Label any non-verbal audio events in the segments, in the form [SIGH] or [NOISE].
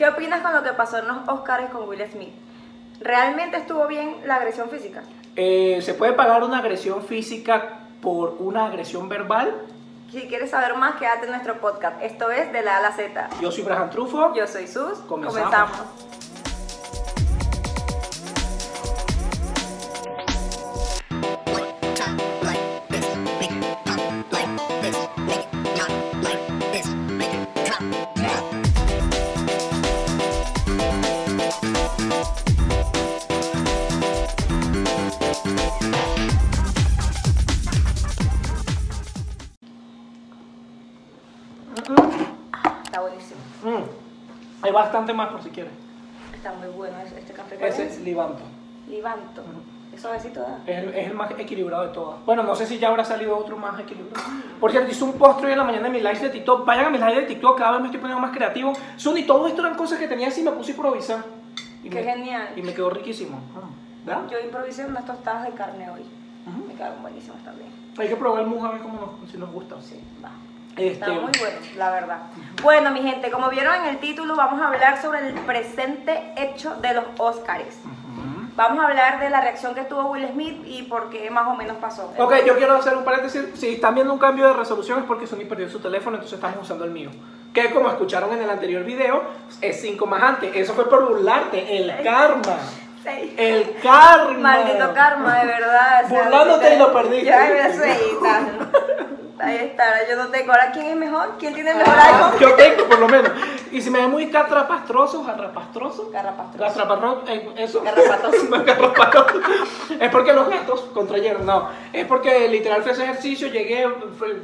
¿Qué opinas con lo que pasó en los Oscars con Will Smith? ¿Realmente estuvo bien la agresión física? Eh, ¿Se puede pagar una agresión física por una agresión verbal? Si quieres saber más, quédate en nuestro podcast. Esto es De la A la Z. Yo soy Braham Trufo. Yo soy Sus. Comenzamos. Comenzamos. Bastante más por si quieres. Está muy bueno este café. ¿Cuál Ese es? es Libanto. Libanto. Es suavecito. Es el, es el más equilibrado de todas. Bueno, no sé si ya habrá salido otro más equilibrado. Por cierto, hice un post hoy en la mañana en mi live de TikTok. Vayan a mis live de TikTok, cada vez me estoy poniendo más creativo. Son y todo esto eran cosas que tenía así me puse a improvisar. Y Qué me, genial. Y me quedó riquísimo. ¿Verdad? Yo improvisé unas tostadas de carne hoy. Ujú. Me quedaron buenísimas también. Hay que probar el mousse a ver cómo nos, si nos gusta. Sí, va. Este, Está muy bueno, la verdad. Bueno, mi gente, como vieron en el título, vamos a hablar sobre el presente hecho de los Oscars. Ujú. Vamos a hablar de la reacción que tuvo Will Smith y por qué más o menos pasó. Ok, yo quiero hacer un paréntesis. Si están viendo un cambio de resolución es porque Sony perdió su teléfono, entonces estamos usando el mío. Que como escucharon en el anterior video, es 5 más antes. Eso fue por burlarte. El karma. Sí. El karma. Maldito karma, de verdad. o sea, Burlándote y lo perdiste. Ya, sí, [LAUGHS] ahí está. Ahora yo no tengo. Ahora, ¿quién es mejor? ¿Quién tiene el mejor Ah, iPhone? yo tengo, por lo menos. Y si me ve muy catrapastroso, jarrapastroso. Garrapastroso. Gastrapastroso, eh, eso. [LAUGHS] Es porque los gatos contrayeron, no. Es porque literal fue ese ejercicio, llegué,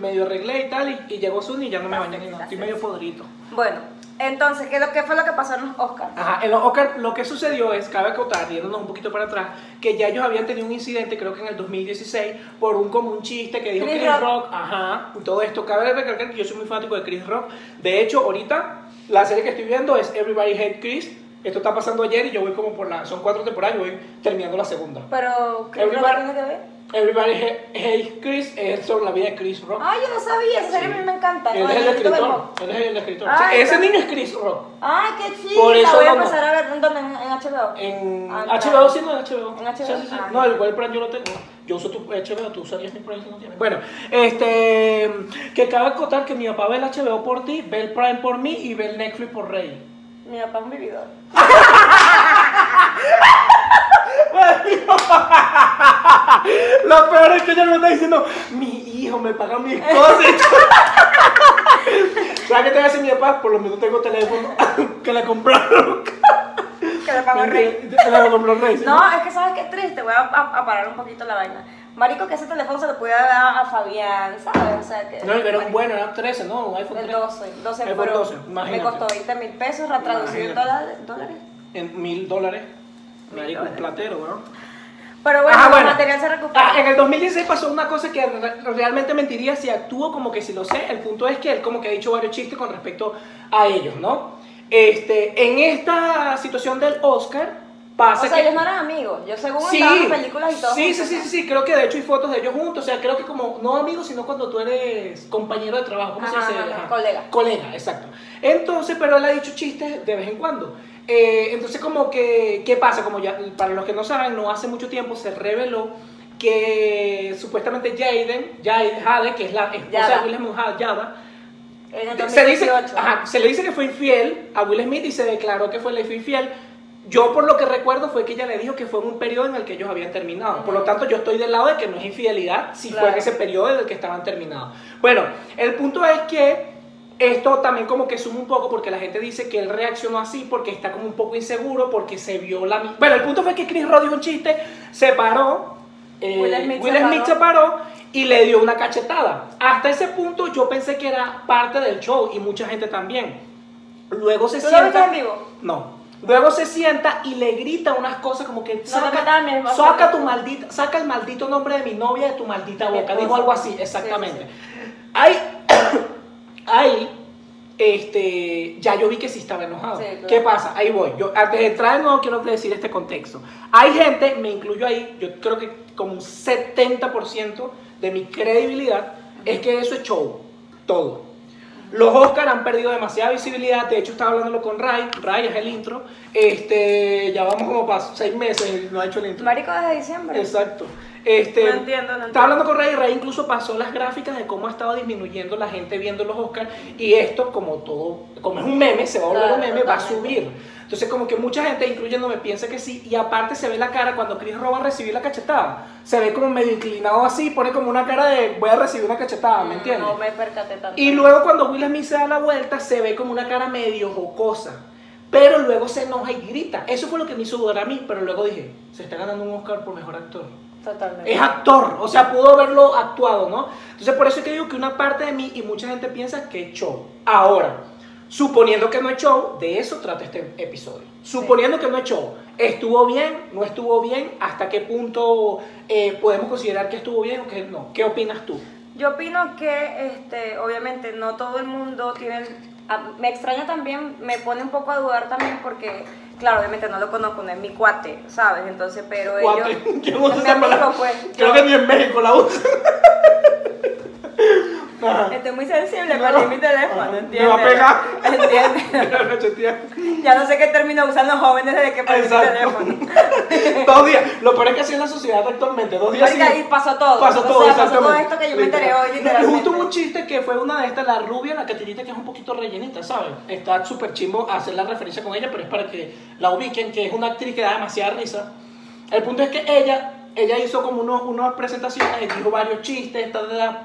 medio arreglé y tal, y, y llegó Sunny y ya no me bañé ni nada. Estoy medio podrito. Bueno, entonces, ¿qué, lo- ¿qué fue lo que pasó en los Oscars? Ajá, en los Oscar lo que sucedió es, cabe acotar, yéndonos un poquito para atrás, que ya ellos habían tenido un incidente, creo que en el 2016, por un como un chiste que dijo Chris Chris, Rock. Rock. ajá, y todo esto. Cabe recalcar que yo soy muy fanático de Chris Rock. De hecho, ahorita la serie que estoy viendo es Everybody Hate Chris. Esto está pasando ayer y yo voy como por la, son cuatro temporadas y voy terminando la segunda. Pero, ¿qué es lo que Everybody- tiene que ver? Everybody Hate Chris es sobre la vida de Chris Rock. Ay, yo no sabía, esa serie a mí me encanta. Él es el escritor. Él es el ese niño es Chris Rock. Ay, qué chido. Por eso voy a empezar a ver ¿en HBO. En Ah, HBO, claro. sí, no, en HBO. En HBO. Sí, sí, sí. Ah, no, igual Prime yo lo tengo. Yo uso tu HBO, tú usarías mi Prime si no tienes. Bueno, este. Que cabe acotar que mi papá ve el HBO por ti, ve el Prime por mí y ve el Netflix por Rey. Mi papá es un vividor. [LAUGHS] Lo peor es que ella me está diciendo, mi hijo me paga mis cosas. [LAUGHS] ¿Sabes qué te voy a decir mi papá? Por lo menos tengo teléfono [LAUGHS] que le compraron. Que le pago el rey. Le compró Rey. ¿sí? No, es que sabes qué triste, voy a, a- a parar un poquito la vaina. Marico, que ese teléfono se lo pudiera dar a Fabián, ¿sabes? O sea que. No, pero un bueno, era 13, ¿no? Un iPhone El 13. 12, 12 iPhone pero 12, me imagínate. costó 20 mil pesos, traducido en dólares. dólares. En mil dólares. Marico, un platero, ¿no? Pero bueno, Ajá, el bueno. material se recupera. Ah, en el 2016 pasó una cosa que re- realmente mentiría si actúo como que si lo sé. El punto es que él como que ha dicho varios chistes con respecto a ellos, ¿no? Este, en esta situación del Oscar pasa o sea, que... ellos no eran amigos. Yo según Sí, en películas y todo. sí, sí, sí, sí, sí, creo que de hecho hay fotos de ellos juntos, o sea, creo que como, no amigos, sino cuando tú eres compañero de trabajo, ¿cómo Ajá, se dice? ajá, colega. Colega, exacto. Entonces, pero él ha dicho chistes de vez en cuando. Eh, entonces, como que, ¿qué pasa? Como ya, para los que no saben, no hace mucho tiempo se reveló que supuestamente Jaden, Jade, Jade, que es la esposa Yada. de Will Smith, Yada, se dice, 2018. ajá, se le dice que fue infiel a Will Smith y se declaró que fue le fue infiel. Yo por lo que recuerdo fue que ella le dijo que fue en un periodo en el que ellos habían terminado. Por lo tanto, yo estoy del lado de que no es infidelidad si fue en Claro. ese periodo en el que estaban terminados. Bueno, el punto es que esto también como que suma un poco porque la gente dice que él reaccionó así porque está como un poco inseguro porque se vio la... mi- Bueno, el punto fue que Chris Rock dijo un chiste, se paró, eh, Will Smith Will se Smith paró. se paró y le dio una cachetada. Hasta ese punto yo pensé que era parte del show y mucha gente también. Luego se ¿Tú lo viste sienta. en vivo? No. Luego se sienta y le grita unas cosas como que saca, espacio. saca tu maldita, saca el maldito nombre de mi novia de tu maldita boca. Dijo algo así, Sí, exactamente. sí, Ahí, [COUGHS] ahí, este, ya yo vi que sí estaba enojado. Sí, claro. ¿Qué pasa? Ahí voy. Yo antes de entrar de nuevo quiero decir este contexto. Hay gente, me incluyo ahí, yo creo que como un 70% de mi credibilidad es que eso es show, todo. Los Oscar han perdido demasiada visibilidad. De hecho, estaba hablándolo con Ray. Ray es el intro. Este, ya vamos como para seis meses y no ha hecho el intro. Marico desde diciembre. Exacto. Este, No entiendo, no entiendo. Estaba hablando con Ray y Ray incluso pasó las gráficas de cómo ha estado disminuyendo la gente viendo los Oscars y esto como todo, como es un meme, se va a volver un meme, va a totalmente. subir. Entonces como que mucha gente, incluyéndome, piensa que sí y aparte se ve la cara cuando Chris a recibir la cachetada. Se ve como medio inclinado así, pone como una cara de voy a recibir una cachetada, ¿me entiendes? Mm, No me percaté tanto. Y luego cuando Will Smith se da la vuelta, se ve como una cara medio jocosa. Pero luego se enoja y grita. Eso fue lo que me hizo dudar a mí, pero luego dije, se está ganando un Oscar por mejor actor. Totalmente. Es actor, o sea, pudo haberlo actuado, ¿no? Entonces por eso es que digo que una parte de mí y mucha gente piensa que es show. Ahora, suponiendo que no es show, de eso trata este episodio. Suponiendo que no es show, ¿estuvo bien? ¿No estuvo bien? ¿Hasta qué punto eh, podemos considerar que estuvo bien o que no? ¿Qué opinas tú? Yo opino que, este, obviamente, no todo el mundo tiene. el- a- me extraña también, me pone un poco a dudar también porque, claro, obviamente no lo conozco, no es mi cuate, ¿sabes? Entonces, pero Cuate. ellos. [LAUGHS] Es mi esa amigo, pues. Creo yo- que ni en México la usan. Ajá. Estoy muy sensible, No. perdí mi teléfono. ¿entiendes? Me va a pegar. [LAUGHS] ¿Entiendes? [LAUGHS] Ya no sé qué término usan los jóvenes desde que perdí mi Exacto. teléfono. [LAUGHS] Dos días. Lo peor es que así es la sociedad actualmente. Dos días. Sí. y pasó todo. Pasó O todo, sea, pasó todo esto que yo me enteré hoy, literalmente. Justo hubo un chiste que fue una de estas, la rubia, la catirita, que es un poquito rellenita, ¿sabes? Está súper chimbo hacer la referencia con ella, pero es para que la ubiquen, que es una actriz que da demasiada risa. El punto es que ella, ella hizo como unos, unas presentaciones dijo varios chistes, tal, tal, tal,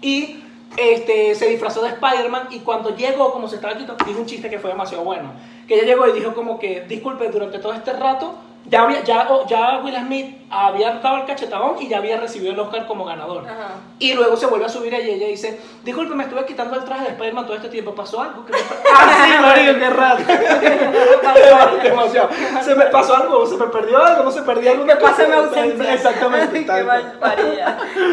y este, se disfrazó de Spider-Man y cuando llegó, como se estaba quitando, dijo un chiste que fue demasiado bueno. Que ella llegó y dijo como que, disculpe, durante todo este rato, ya, había, ya, oh, ya Will Smith había dado el cachetadón y ya había recibido el Oscar como ganador. Ajá. Y luego se vuelve a subir ella y ella dice, disculpe, me estuve quitando el traje de Spider-Man todo este tiempo, ¿pasó algo? ¿Qué me pa-?" [LAUGHS] ah, sí, marico, qué raro. [LAUGHS] Demasiado. Se me pasó algo, se me perdió algo, no se perdió algo. Que pase mi ausencia. [LAUGHS] Exactamente. Qué.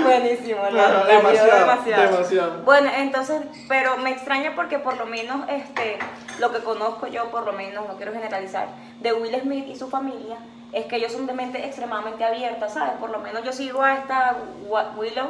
Buenísimo, Ajá, dio demasiado, demasiado. demasiado. Bueno, entonces, pero me extraña porque por lo menos este, lo que conozco yo, por lo menos, no quiero generalizar, de Will Smith y su familia, es que ellos son de mente extremadamente abierta, ¿sabes? Por lo menos yo sigo a esta Willow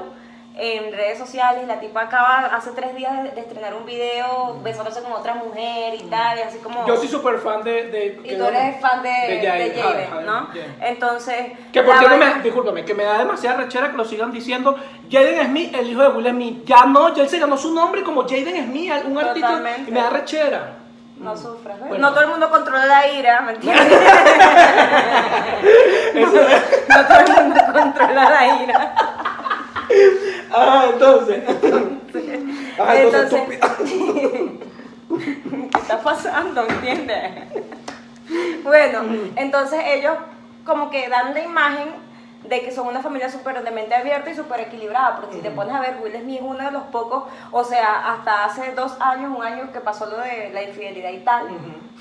en redes sociales, la tipa acaba hace tres días de, de estrenar un video besándose con otra mujer y tal, y así como... Yo soy súper fan de... de y tú eres fan de, de de Jaden, Jaden, ¿no? Jaden. Entonces... Que por cierto, vaina- me, discúlpame, que me da demasiada rechera que lo sigan diciendo Jaden Smith, el hijo de Will Smith. Ya no, ya él se ganó su nombre como Jaden Smith, un artista. Totalmente. Y me da rechera. No sufras. No todo el mundo controla la ira, ¿me entiendes? [LAUGHS] [LAUGHS] no todo el mundo controla la ira. Ah, entonces. [LAUGHS] Ah, entonces. ¿qué está pasando? ¿Entiendes? Bueno, entonces ellos como que dan la imagen de que son una familia súper de mente abierta y súper equilibrada, porque si te pones a ver, Will Smith es uno de los pocos, o sea, hasta hace dos años, un año que pasó lo de la infidelidad y tal,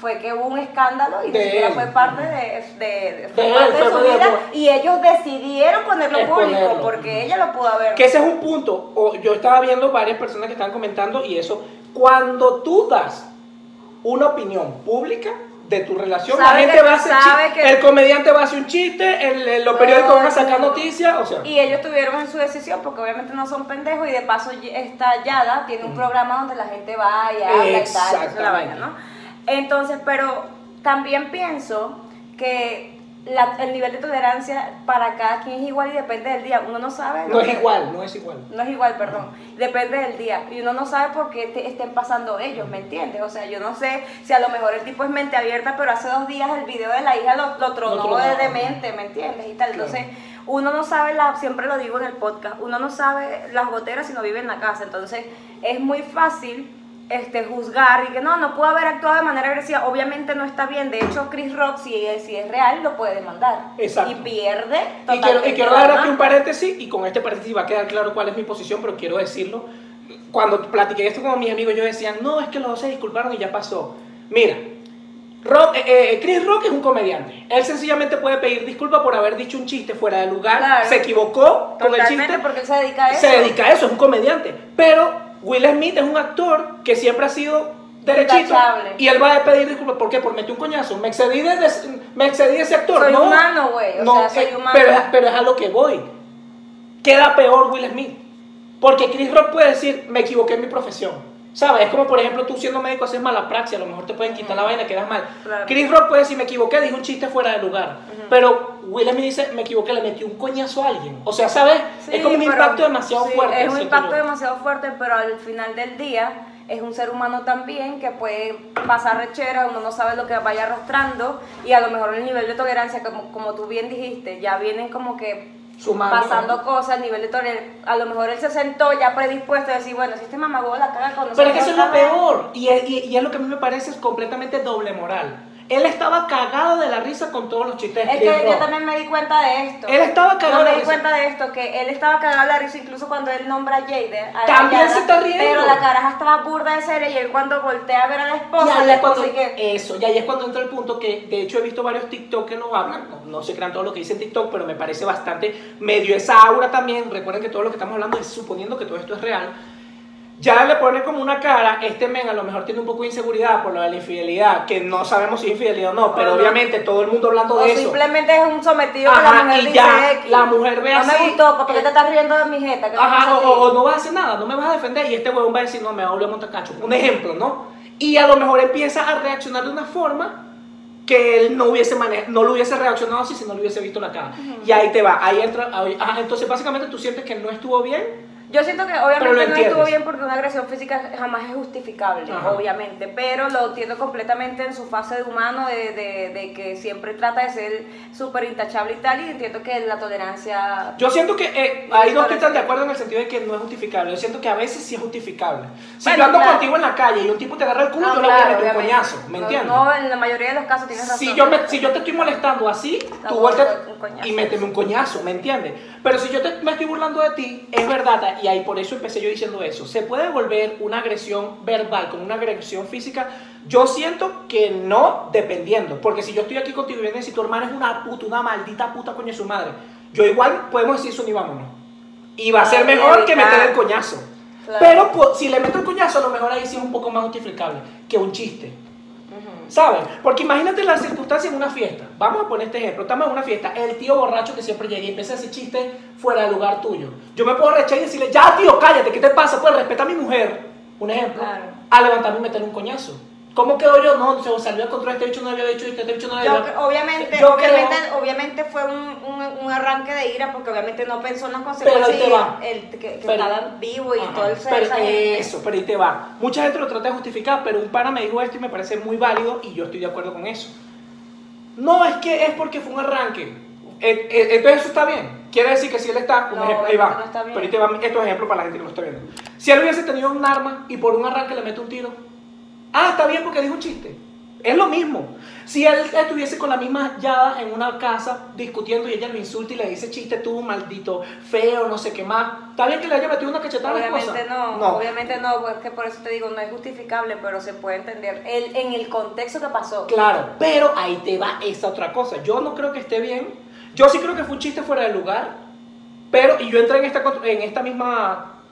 fue que hubo un escándalo y De ni siquiera fue parte de, de- de- fue De él, parte de su vida y ellos decidieron ponerlo público porque ella lo pudo haber. Que ese es un punto. O yo estaba viendo varias personas que estaban comentando y eso. Cuando tú das una opinión pública de tu relación, la gente va a hacer que- el comediante va a hacer un chiste, el, el- los periódicos van a sacar noticias, o sea. Y ellos tuvieron en su decisión, porque obviamente no son pendejos, y de paso esta Yada tiene un programa donde la gente va y habla y tal, es la vaina, ¿no? Entonces, pero también pienso que la- el nivel de tolerancia para cada quien es igual y depende del día. Uno no sabe. no es que- igual, no es igual. No es igual, perdón. Depende del día. Y uno no sabe por qué te estén pasando ellos, ¿me entiendes? O sea, yo no sé si a lo mejor el tipo es mente abierta, pero hace dos días el video de la hija lo, lo tronó Lo tronó. de demente, ¿me entiendes? Y tal. Entonces, uno no sabe, la, siempre lo digo en el podcast, uno no sabe las goteras si no vive en la casa. Entonces, es muy fácil este, juzgar y que no, no pudo haber actuado de manera agresiva. Obviamente no está bien. De hecho, Chris Rock, si es, si es real, lo puede demandar. Exacto. Y pierde Y quiero, y quiero dar aquí un paréntesis, y con este paréntesis va a quedar claro cuál es mi posición, pero quiero decirlo. Cuando platiqué esto con mis amigos, ellos decían, no, es que los dos se disculparon y ya pasó. Mira, Rock- eh, eh, Chris Rock es un comediante. Él sencillamente puede pedir disculpas por haber dicho un chiste fuera de lugar, Claro. se equivocó con el chiste, porque él se dedica a eso. se dedica a eso, es un comediante. Pero Will Smith es un actor que siempre ha sido derechito y él va a pedir disculpas. ¿Por qué? Por meter un coñazo. Me excedí de, me excedí de ese actor. Soy no, humano, güey, o no, sea, soy eh, humano. Pero, pero es a lo que voy. Queda peor Will Smith. Porque Chris Rock puede decir, me equivoqué en mi profesión. ¿Sabes? Es como, por ejemplo, tú siendo médico haces mala praxis, a lo mejor te pueden quitar la vaina, quedas mal. Claro. Chris Rock puede decir, me equivoqué, dijo un chiste fuera de lugar. Pero Will Smith dice, me equivoqué, le metió un coñazo a alguien. O sea, ¿sabes? Sí, es como un impacto demasiado sí, fuerte. Es un impacto yo. demasiado fuerte, pero al final del día es un ser humano también que puede pasar rechera, uno no sabe lo que vaya arrastrando y a lo mejor el nivel de tolerancia, como, como tú bien dijiste, ya vienen como que Sumando. pasando cosas, el nivel de tolerancia, a lo mejor él se sentó ya predispuesto a decir, bueno, si este mamagüey la caga con Pero es que eso es lo nosotros, peor. Y es, y- y es lo que a mí me parece es completamente doble moral. Él estaba cagado de la risa con todos los chistes Es que yo Rock. también me di cuenta de esto. Él estaba cagado Yo de me di risa. cuenta de esto, que él estaba cagado de la risa incluso cuando él nombra a Jade. a También Yara, se está riendo. Pero la caraja estaba burda de seria y él cuando voltea a ver a la Y esposa, ahí la es cuando, esposa y que... eso, y ahí es cuando entra el punto que de hecho he visto varios TikTok que lo hablan, no, no se crean todo lo que dicen TikTok, pero me parece bastante medio esa aura también, recuerden que todo lo que estamos hablando es suponiendo que todo esto es real, ya le pone como una cara, este men a lo mejor tiene un poco de inseguridad por lo de la infidelidad, que no sabemos si es infidelidad o no, pero no. obviamente todo el mundo hablando O de eso. simplemente es un sometido que Ajá, la mujer y dice ya, X. la mujer ve no así, me gustó, ¿por qué eh, te estás riendo de mi jeta? ¿Qué te Ajá, o, no vas a hacer nada, no me vas a defender y este huevón va a decir, no, me va a montar cacho. Un ejemplo, ¿no? Y a lo mejor empieza a reaccionar de una forma que él no hubiese mane- no lo hubiese reaccionado así si no le hubiese visto la cara. Y ahí te va, ahí entra, ahí- entonces básicamente tú sientes que no estuvo bien. Yo siento que obviamente no estuvo bien porque una agresión física jamás es justificable, Ajá. obviamente, pero lo entiendo completamente en su fase de humano, de, de- de que siempre trata de ser súper intachable y tal, y entiendo que la tolerancia... Yo siento que eh, ahí no estoy tan de acuerdo en el sentido de que no es justificable. Yo siento que a veces sí es justificable. Si Bueno, yo ando claro. contigo en la calle y un tipo te agarra el culo, No, yo le voy a meter un coñazo, ¿me No, entiendes? No, en la mayoría de los casos tienes razón. Si yo, me- si yo te estoy molestando así, tú coñazo. y méteme un coñazo, ¿me entiendes? Pero si yo te- me estoy burlando de ti, es verdad, y ahí por eso empecé yo diciendo eso. ¿Se puede volver una agresión verbal con una agresión física? Yo siento que no, dependiendo. Porque si yo estoy aquí contigo y vienes y tu hermana es una puta, una maldita puta coño de su madre, yo igual podemos decir eso ni vámonos. Y va a ser mejor que meter el coñazo. Claro. Pero pues, si le meto el coñazo, a lo mejor ahí sí es un poco más justificable que un chiste. Ujú. ¿Sabes? Porque imagínate las circunstancias en una fiesta. Vamos a poner este ejemplo. Estamos en una fiesta. El tío borracho que siempre llega y empieza a hacer chistes fuera del lugar tuyo. Yo me puedo rechar y decirle, ya tío, cállate, ¿qué te pasa? Pues respeta a mi mujer. Un ejemplo. Claro. A levantarme y meterle un coñazo. ¿Cómo quedo yo? No, se salió a control. Este bicho no había dicho, este bicho no había obviamente, Yo obviamente, creo- obviamente fue un, un, un arranque de ira porque obviamente no pensó en las Pero consecuencias ahí te va. y el, que, que Pero- estaban vivos y Ajá. todo el pero gente. Eso, pero ahí te va. Mucha gente lo trata de justificar, pero un pana me dijo esto y me parece muy válido y yo estoy de acuerdo con eso. No, es que es porque fue un arranque. Eh, eh, Entonces eso está bien. Quiere decir que si él está, un No, ejemplo, ahí va. no está bien. Pero ahí te va estos ejemplos para la gente que lo está viendo. Si él hubiese tenido un arma y por un arranque le mete un tiro, ah, está bien porque dijo un chiste. Es lo mismo. Si él estuviese con la misma yada en una casa discutiendo y ella lo insulta y le dice chiste tú, maldito, feo, no sé qué más, está bien que le haya metido una cachetada a la Obviamente esposa. no, obviamente no, porque por eso te digo, no es justificable, pero se puede entender el, en el contexto que pasó. Claro, pero ahí te va esa otra cosa. Yo no creo que esté bien. Yo sí creo que fue un chiste fuera de lugar. Pero, y yo entré en esta, en esta misma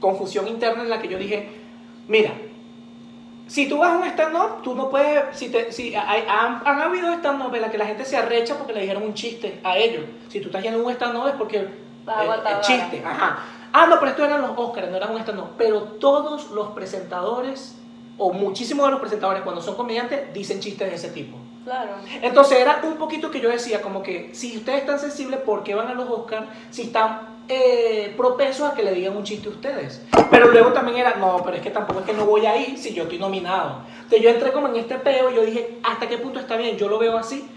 confusión interna en la que yo dije, mira, si tú vas a un stand-up, tú no puedes, si te, si hay- han, han habido stand-up en la que la gente se arrecha porque le dijeron un chiste a ellos. Si tú estás yendo a un stand-up es porque a el, chiste, ajá. Ah, no, pero estos eran los Oscars, no eran un stand-up. Pero todos los presentadores, o muchísimos de los presentadores cuando son comediantes, dicen chistes de ese tipo. Claro. Entonces era un poquito que yo decía, como que si ustedes están sensibles, ¿por qué van a los Oscars si están eh, propensos a que le digan un chiste a ustedes? Pero luego también era, no, pero es que tampoco es que no voy a ir si yo estoy nominado. Entonces yo entré como en este peo y yo dije, ¿hasta qué punto está bien? Yo lo veo así.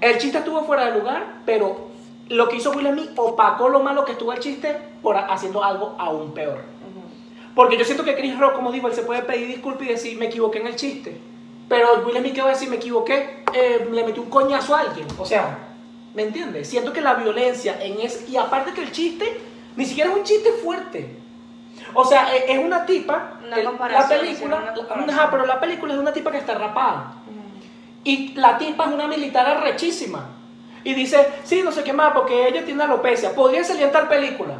El chiste estuvo fuera de lugar, pero lo que hizo Will Smith opacó lo malo que estuvo el chiste por haciendo algo aún peor. Porque yo siento que Chris Rock, como digo, él se puede pedir disculpas y decir, me equivoqué en el chiste. Pero Will Smith, ¿qué va a decir? Me equivoqué, eh, le metí un coñazo a alguien. O sea, ¿me entiendes? Siento que la violencia en ese... Y aparte que el chiste, ni siquiera es un chiste fuerte. O sea, e- es una tipa... Una la película... una ajá, pero la película es de una tipa que está rapada. Y la tipa es una militar arrechísima. Y dice, sí, no sé qué más, porque ella tiene alopecia. Podría salir en tal película.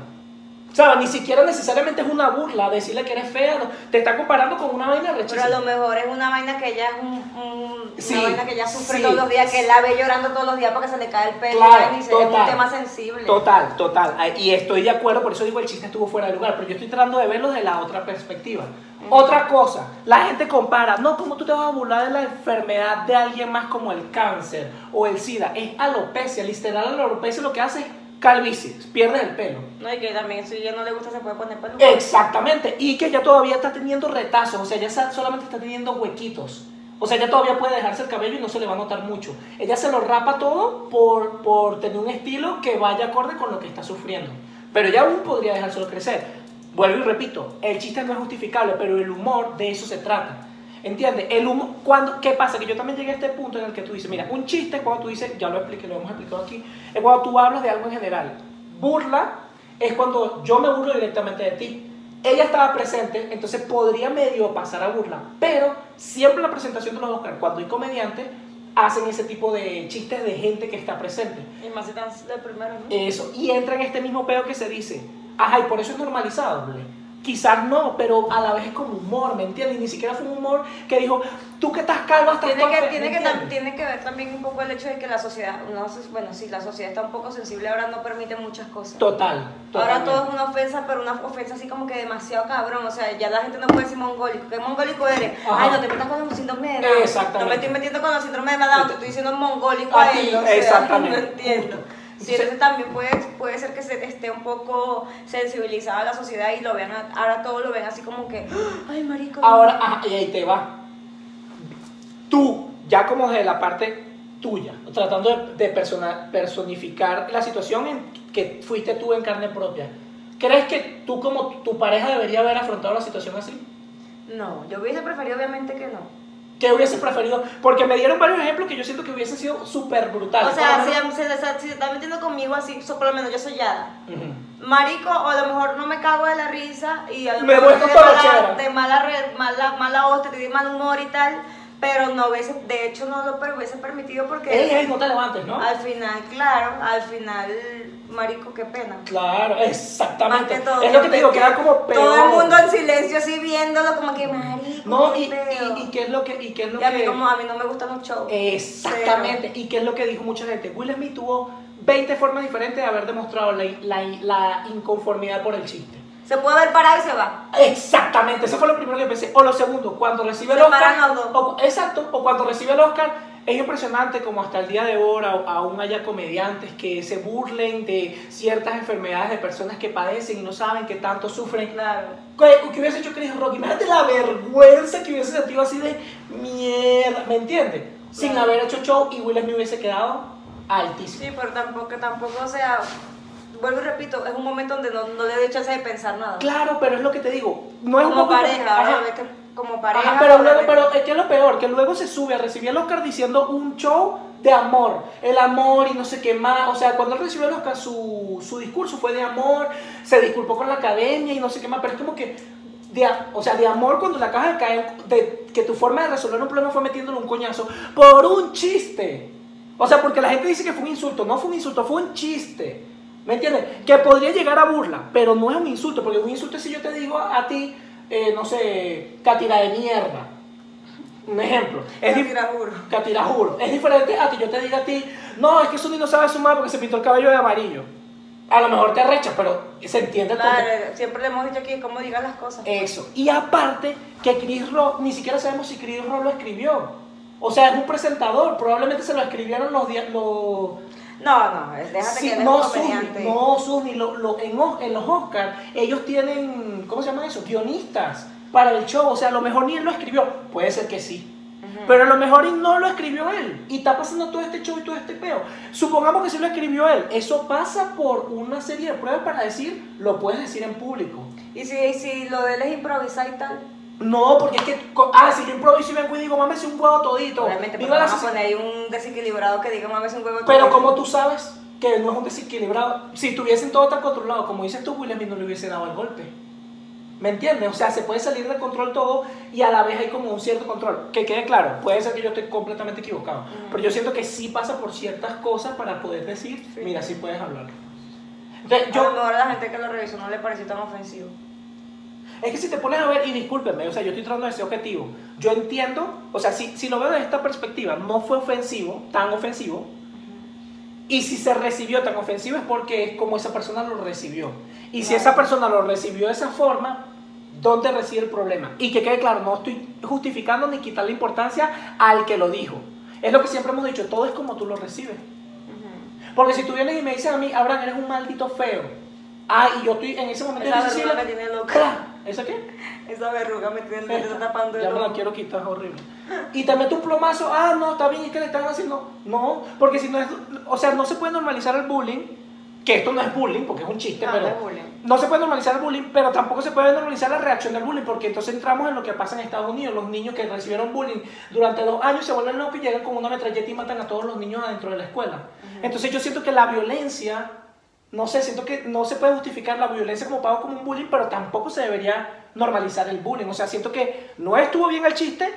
Sea, ni siquiera necesariamente es una burla decirle que eres fea, no, te está comparando con una vaina Pero rechísima. a lo mejor es una vaina que ella es un, un- Sí, una vaina que ella sufre sí, todos los días, que la ve llorando todos los días porque se le cae el pelo Claro, y dice, es un tema sensible. Total, total. Ah, Y estoy de acuerdo, por eso digo el chiste estuvo fuera de lugar, pero yo estoy tratando de verlo desde la otra perspectiva. Otra cosa, la gente compara, no, ¿cómo tú te vas a burlar de la enfermedad de alguien más como el cáncer o el SIDA? Es alopecia, literal alopecia lo que hace es calvicie, pierdes el pelo. No, y que también si ella no le gusta se puede poner pelo. Exactamente, y que ella todavía está teniendo retazos, o sea, ella solamente está teniendo huequitos. O sea, ella todavía puede dejarse el cabello y no se le va a notar mucho. Ella se lo rapa todo por, por tener un estilo que vaya acorde con lo que está sufriendo. Pero ella aún podría dejárselo crecer. Vuelvo y repito, el chiste no es justificable, pero el humor de eso se trata. ¿Entiendes? El humor, cuando, ¿qué pasa? Que yo también llegué a este punto en el que tú dices, mira, un chiste cuando tú dices, ya lo expliqué, lo hemos explicado aquí, es cuando tú hablas de algo en general. Burla es cuando yo me burlo directamente de ti. Ella estaba presente, entonces podría medio pasar a burla. Pero siempre la presentación de los Oscars, cuando hay comediantes, hacen ese tipo de chistes de gente que está presente. Y más si tan de primero, ¿no? Eso, y entra en este mismo pedo que se dice, ajá, y por eso es normalizable. Quizás no, pero a la vez es como humor, ¿me entiendes? Y ni siquiera fue un humor que dijo, tú que estás calva, estás Tiene que, fea", tiene, ¿me que, tiene que ver también un poco el hecho de que la sociedad, no bueno, sí, la sociedad está un poco sensible, ahora no permite muchas cosas. Total, Ahora totalmente. todo es una ofensa, pero una ofensa así como que demasiado cabrón. O sea, ya la gente no puede decir mongólico. ¿Qué mongólico eres? Ajá. Ay, no te metas con los síndrome de Down. Exactamente. No me estoy metiendo con los síndromes de Down, te estoy diciendo mongólico A a, ti, ellos. O sea, [LAUGHS] exactamente, No entiendo. justo. [LAUGHS] Sí, entonces también puede, puede ser que se esté un poco sensibilizada la sociedad y lo vean, ahora todo lo ven así como que, [GASPS] ay, marico. Ahora, ajá, y ahí te va. Tú, ya como de la parte tuya, tratando de, de persona- personificar la situación en que fuiste tú en carne propia, ¿crees que tú como tu pareja debería haber afrontado la situación así? No, yo hubiese preferido obviamente que no. ¿Qué hubiese preferido? Porque me dieron varios ejemplos que yo siento que hubiesen sido súper brutales. O sea, si, menos- se, se- si se está metiendo conmigo así, so- por lo menos yo soy Yada. Marico, o a lo mejor no me cago de la risa y a lo Me mejor de mala, de mala, mala, mala hostia, te di mal humor y tal, pero no hubiese, de hecho no lo hubiese permitido porque Ey, ey, no te levantes, ¿no? al final, claro, al final, marico, qué pena. Claro, Más exactamente. que todo. es lo que te digo, queda como peor. Todo el mundo en silencio así viéndolo como que marico, No, qué y, feo". y, y qué es lo que... Y qué es lo Y a mí que... como a mí no me gustan los shows. Exactamente. ¿Y qué es lo que dijo mucha gente? Will Smith tuvo 20 formas diferentes de haber demostrado la, la, la inconformidad por el chiste. Se puede ver parado y se va. Exactamente, eso fue lo primero que pensé. O lo segundo, cuando recibe el Oscar. paran los dos. o- exacto, o cuando recibe el Oscar, es impresionante como hasta el día de hoy a- aún haya comediantes que se burlen de ciertas enfermedades de personas que padecen y no saben que tanto sufren. Claro. ¿Qué, qué hubiese hecho Chris Rock? Imagínate la vergüenza que hubiese sentido así de mierda, ¿me entiendes? Sin Claro. haber hecho show y Will Smith hubiese quedado altísimo. Sí, pero tampoco, tampoco, o sea, vuelvo y repito, es un momento donde no, no le doy chance de pensar nada. Claro, pero es lo que te digo. No es un como poco- pareja, Ajá. ves que como pareja. Ajá, pero luego, pero es que es lo peor, que luego se sube a recibir el Oscar diciendo un show de amor, el amor y no sé qué más, o sea, cuando él recibió el Oscar su, su discurso fue de amor, se disculpó con la academia y no sé qué más, pero es como que, de, o sea, de amor cuando la caja de caer, de que tu forma de resolver un problema fue metiéndole un coñazo por un chiste, o sea, porque la gente dice que fue un insulto, no fue un insulto, fue un chiste, ¿me entiendes? Que podría llegar a burla, pero no es un insulto, porque un insulto es si yo te digo a, a ti, eh, no sé, catira de mierda. Un ejemplo. Es dif- Catira, juro. Catira, juro. Es diferente a que yo te diga a ti, no, es que Suni no sabe sumar porque se pintó el cabello de amarillo. A lo mejor te arrecha, pero se entiende el Claro, siempre le hemos dicho aquí cómo digan las cosas. Eso. Y aparte, que Chris Rock, ni siquiera sabemos si Chris Rock lo escribió. O sea, es un presentador. Probablemente se lo escribieron los, dia- los, No, no, déjate Sí, que no, comediante. no, Susi, lo- lo- en, en los Oscars ellos tienen, ¿cómo se llama eso? Guionistas para el show, o sea, a lo mejor ni él lo escribió, puede ser que sí, pero a lo mejor no lo escribió él, y está pasando todo este show y todo este peo. Supongamos que sí lo escribió él, eso pasa por una serie de pruebas para decir, lo puedes decir en público. Y si, si lo de él es improvisar y tal, No, porque es que, ah, si yo improviso y vengo y digo, mames, un huevo todito. obviamente las- vamos a poner un desequilibrado que diga mames un huevo Pero todo". como tú sabes que no es un desequilibrado, si tuviesen todo tan controlado, como dices tú, Will Smith no le hubiese dado el golpe. ¿Me entiendes? O sea, se puede salir de control todo y a la vez hay como un cierto control. Que quede claro, puede ser que yo esté completamente equivocado, Mm. pero yo siento que sí pasa por ciertas cosas para poder decir, Sí. mira, sí puedes hablar. Entonces, a yo, lo mejor a la gente que lo revisó no le pareció tan ofensivo. Es que si te pones a ver, y discúlpenme, o sea, yo estoy tratando de ese objetivo. Yo entiendo, o sea, si, si lo veo desde esta perspectiva, no fue ofensivo, tan ofensivo. Y si se recibió tan ofensivo es porque es como esa persona lo recibió. Y si esa persona lo recibió de esa forma, ¿dónde reside el problema? Y que quede claro, no estoy justificando ni quitarle importancia al que lo dijo. Es lo que siempre hemos dicho, todo es como tú lo recibes. Porque si tú vienes y me dices a mí, Abraham, eres un maldito feo. Ah, y yo estoy en ese momento Esa verruga me tiene loca. ¿Eso qué? Esa verruga me tiene, me está tapando el Ya me la quiero quitar, es horrible. Y te meto un plomazo, ah, no, está bien, es que le están haciendo. No, porque si no es. O sea, no se puede normalizar el bullying, que esto no es bullying, porque es un chiste, Ah, pero. no es bullying. No se puede normalizar el bullying, pero tampoco se puede normalizar la reacción del bullying, porque entonces entramos en lo que pasa en Estados Unidos. Los niños que recibieron bullying durante dos años se vuelven locos y llegan con una metralleta y matan a todos los niños adentro de la escuela. Entonces yo siento que la violencia, no sé, siento que no se puede justificar la violencia como pago como un bullying, pero tampoco se debería normalizar el bullying. O sea, siento que no estuvo bien el chiste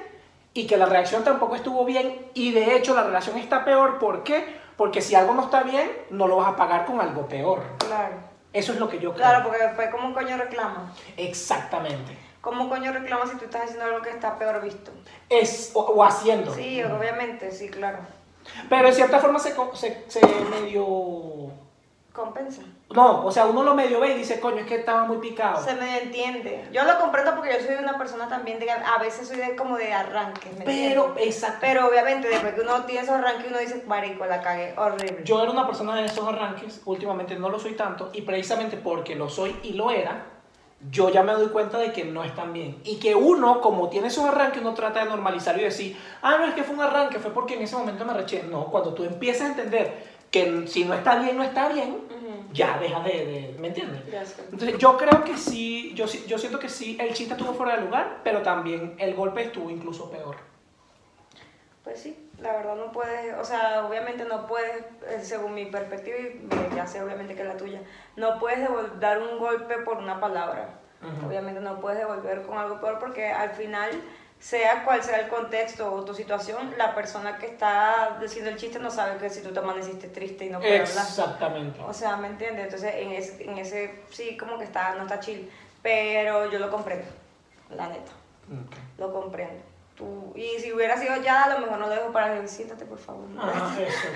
y que la reacción tampoco estuvo bien y de hecho la relación está peor. ¿Por qué? Porque si algo no está bien, no lo vas a pagar con algo peor. Claro. Eso es lo que yo creo. Claro, porque después, ¿cómo coño reclama? Exactamente. ¿Cómo coño reclama si tú estás haciendo algo que está peor visto? Es, o, o haciendo. Sí, obviamente, sí, claro. Pero en cierta forma se, se, se medio... Compensa. No, o sea, uno lo medio ve y dice, coño, es que estaba muy picado. Se me entiende. Yo lo comprendo porque yo soy una persona también de a veces soy de como de arranque, ¿me Pero, exacto. Pero obviamente después que uno tiene esos arranques uno dice, marico, la cagué, horrible. Yo era una persona en esos arranques, últimamente no lo soy tanto, y precisamente porque lo soy y lo era, yo ya me doy cuenta de que no están bien. Y que uno, como tiene esos arranques, uno trata de normalizar y decir, ah, no, es que fue un arranque, fue porque en ese momento me reché. No, cuando tú empiezas a entender que si no está bien, no está bien, ya dejas de, de- ¿me entiendes? Entonces, yo creo que sí, yo, sí- yo siento que sí, el chiste estuvo fuera de lugar, pero también el golpe estuvo incluso peor. Pues sí, la verdad no puedes, o sea, obviamente no puedes, eh, según mi perspectiva, y eh, ya sé obviamente que es la tuya, no puedes dar un golpe por una palabra. Obviamente no puedes devolver con algo peor porque al final, sea cual sea el contexto o tu situación, la persona que está diciendo el chiste no sabe que si tú te amaneciste triste y no puedes hablar. Exactamente. O sea, ¿me entiendes? Entonces, en ese, en ese sí, como que está, no está chill. Pero yo lo comprendo, la neta. Lo comprendo. Tú, y si hubiera sido ya, a lo mejor no lo dejo para decir, siéntate, por favor. Ah, [LAUGHS] eso.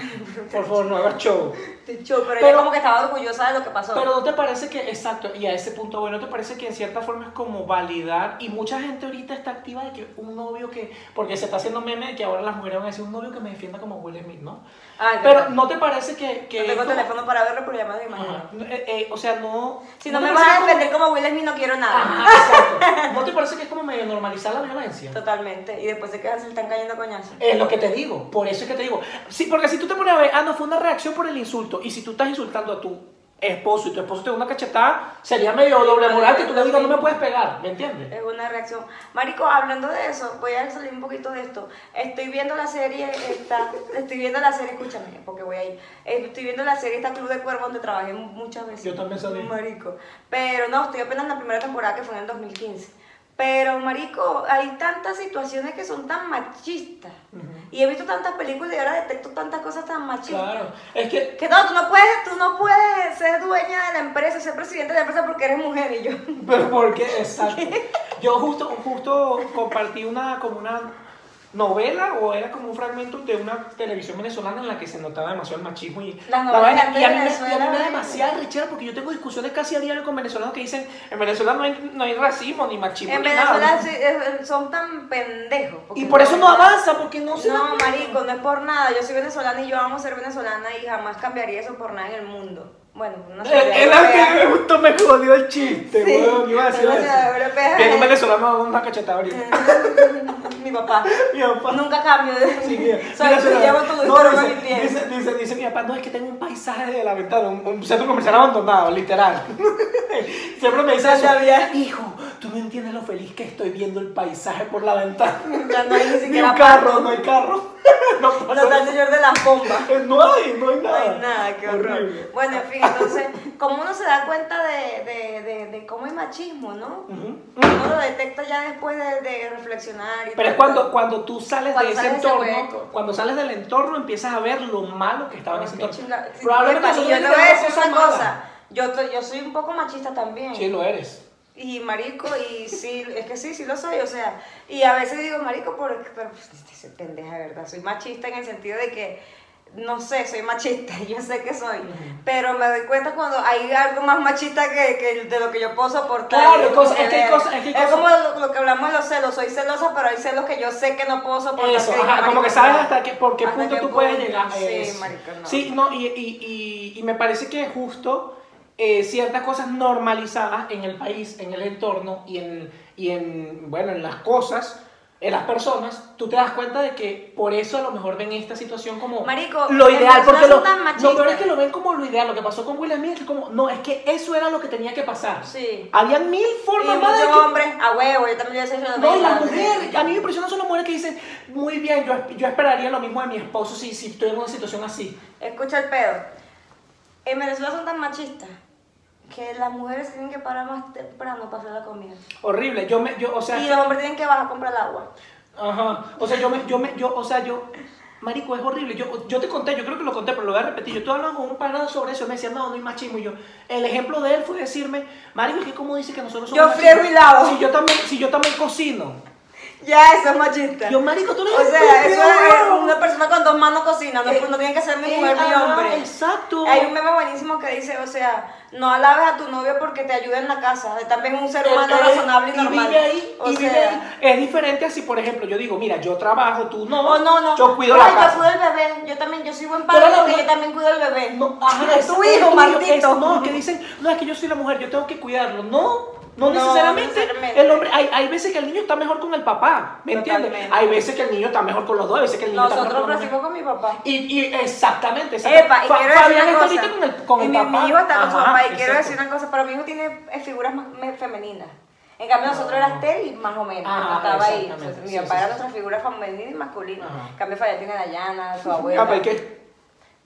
Por favor, no hagas show. Te echo", pero, Pero- ella como que estaba orgullosa de lo que pasó. Pero no te parece que, exacto, y a ese punto, bueno, ¿no te parece que en cierta forma es como validar? Y mucha gente ahorita está activa de que un novio que, porque se está haciendo meme de que ahora las mujeres van a decir un novio que me defienda como Will Smith, ¿no? Ay, Pero. ¿no te parece que... que no tengo como- teléfono para verlo, pero ya me lo. Eh, eh, o sea, no... Si no, me vas a como- defender como Will Smith, no quiero nada. Ajá, exacto. ¿No te parece que es como medio normalizar la violencia? [LAUGHS] Totalmente. Y después de que se están cayendo coñazos. Es lo que te digo, por eso es que te digo. Sí, porque si tú te pones a ver, ah, no, fue una reacción por el insulto, y si tú estás insultando a tu esposo y tu esposo te da una cachetada, sería medio doble moral que tú le digas, no me puedes pegar, ¿me entiendes? Es una reacción. Marico, hablando de eso, voy a salir un poquito de esto. Estoy viendo la serie esta, estoy viendo la serie, escúchame, porque voy a ir. Estoy viendo la serie esta Club de Cuervos donde trabajé muchas veces. Yo también salí. Marico. Pero no, estoy apenas en la primera temporada que fue en el 2015. Pero, marico, hay tantas situaciones que son tan machistas. Y he visto tantas películas y ahora detecto tantas cosas tan machistas. Claro, es que Que no, tú no puedes, tú no puedes ser dueña de la empresa, ser presidente de la empresa porque eres mujer y yo. Pero ¿por qué? Exacto. [LAUGHS] Yo justo, justo compartí una, como una novela o era como un fragmento de una televisión venezolana en la que se notaba demasiado el machismo y Las la novelas vaina. Y a mí me, da demasiada rechera porque yo tengo discusiones casi a diario con venezolanos que dicen en Venezuela no hay, no hay racismo ni machismo En ni Venezuela nada. son tan pendejos. Y por eso no avanza, porque no se No, marico, no es por nada. Yo soy venezolana y yo amo ser venezolana y jamás cambiaría eso por nada en el mundo. Bueno, ciudad Es la europea. que justo me jodió el chiste, Sí, weón, iba a decir eso. Viene un venezolano a una cachetada ahorita. Mi papá. Mi papá. Nunca cambio de. Sí, [LAUGHS] Soy llevo todo no, el dice, mi dice, dice, dice mi papá, no, es que tengo un paisaje de la ventana, un, un centro comercial abandonado, literal. [LAUGHS] Siempre me dice No eso, sabía. hijo, tú no entiendes lo feliz que estoy viendo el paisaje por la ventana. Ya no hay ni Ni siquiera un carro, no hay carro. [LAUGHS] no No está el señor de las bombas. No hay, no hay No nada. hay nada, qué horror. Horrible. Bueno, en fin, entonces, como uno se da cuenta de, de, de, de cómo hay machismo, ¿no? Ujú. Uno lo detecta ya después de, reflexionar. Y Pero es todo. cuando, cuando tú sales Cuando de ese sales ese entorno, hueco. cuando sales del entorno empiezas a ver lo malo que estaba en ese entorno. sí, Probablemente y yo te voy a es decir cosa una mala. cosa. Yo, yo soy un poco machista también. Sí, lo eres. Y marico, y sí, es que sí, sí lo soy, o sea, y a veces digo marico, por, pero pendeja, de verdad, soy machista en el sentido de que, no sé, soy machista, [LAUGHS] yo sé que soy, pero me doy cuenta cuando hay algo más machista que, que de lo que yo puedo soportar. Claro, es que cosas- es que cosas- como lo, lo que hablamos de los celos, soy celosa, pero hay celos que yo sé que no puedo soportar. Eso, que ajá, como que sabes hasta qué, por qué ¿Hasta punto tú puedes llegar. Sí, Eso. marico, no. Sí, no, y, y, y, y me parece que justo eh, ciertas cosas normalizadas en el país, en el entorno y en, y en, bueno, en las cosas, en las personas, tú te das cuenta de que por eso a lo mejor ven esta situación como Marico, lo ideal, porque lo, lo peor es que lo ven como lo ideal, lo que pasó con Will Smith es como, no, es que eso era lo que tenía que pasar. Sí. Habían mil Y formas más de muchos que- hombres, a huevo, yo también yo soy no, y las mujeres, a mí me impresiona son las mujeres que dicen, muy bien, yo, yo esperaría lo mismo de mi esposo si, si estoy en una situación así. Escucha el pedo. En Venezuela son tan machistas que las mujeres tienen que parar más temprano para hacer la comida. Horrible, yo me, yo, o sea, y los hombres tienen que bajar a comprar el agua. ajá, o sea, yo me, yo me, yo, o sea, yo, marico, es horrible, yo, yo te conté, yo creo que lo conté, pero lo voy a repetir, yo estuve hablando con un panado sobre eso, y me decía, no, no hay machismo, y yo, el ejemplo de él fue decirme, marico, es que como dice que nosotros somos Yo friego y lavo. Si yo también, si yo también cocino, Ya, eso es machista. yo, marico, tú eres o sea, eso es una persona con dos manos cocina, no, Eh, no tiene que ser eh, mujer ni ajá, hombre. exacto. Hay un meme buenísimo que dice, o sea, no alabes a tu novio porque te ayuda en la casa. Es también un ser humano él- razonable y normal. vive ahí, o y vive sea, ahí. Es diferente así, por ejemplo, yo digo, mira, yo trabajo, tú no. Oh, no, no. Yo cuido Ay, la casa. Yo cuido el bebé. Yo también, yo soy buen padre porque mujer. yo también cuido el bebé. No, ajá, es tu es hijo, maldito. es- no, que dicen, no, es que yo soy la mujer, yo tengo que cuidarlo. No, no, No, necesariamente. necesariamente. El hombre, hay, hay veces que el niño está mejor con el papá, ¿me entiendes? Hay veces que el niño está mejor con los dos, hay veces que el niño está Nosotros mejor con con mi papá. Y, y exactamente, exactamente. Epa, y Fa- quiero decir una está cosa. ahorita con el, con y el mi, papá. mi hijo está con su papá. Y quiero decir una cosa, pero mi hijo tiene eh, figuras más me- femeninas. En cambio, nosotros era estéril más o menos. Ajá, estaba ahí. mi papá sí, era sí. nuestra figura femenina y masculina. En cambio, Fabián tiene a Dayana, su abuela. Ah, pero ¿y qué?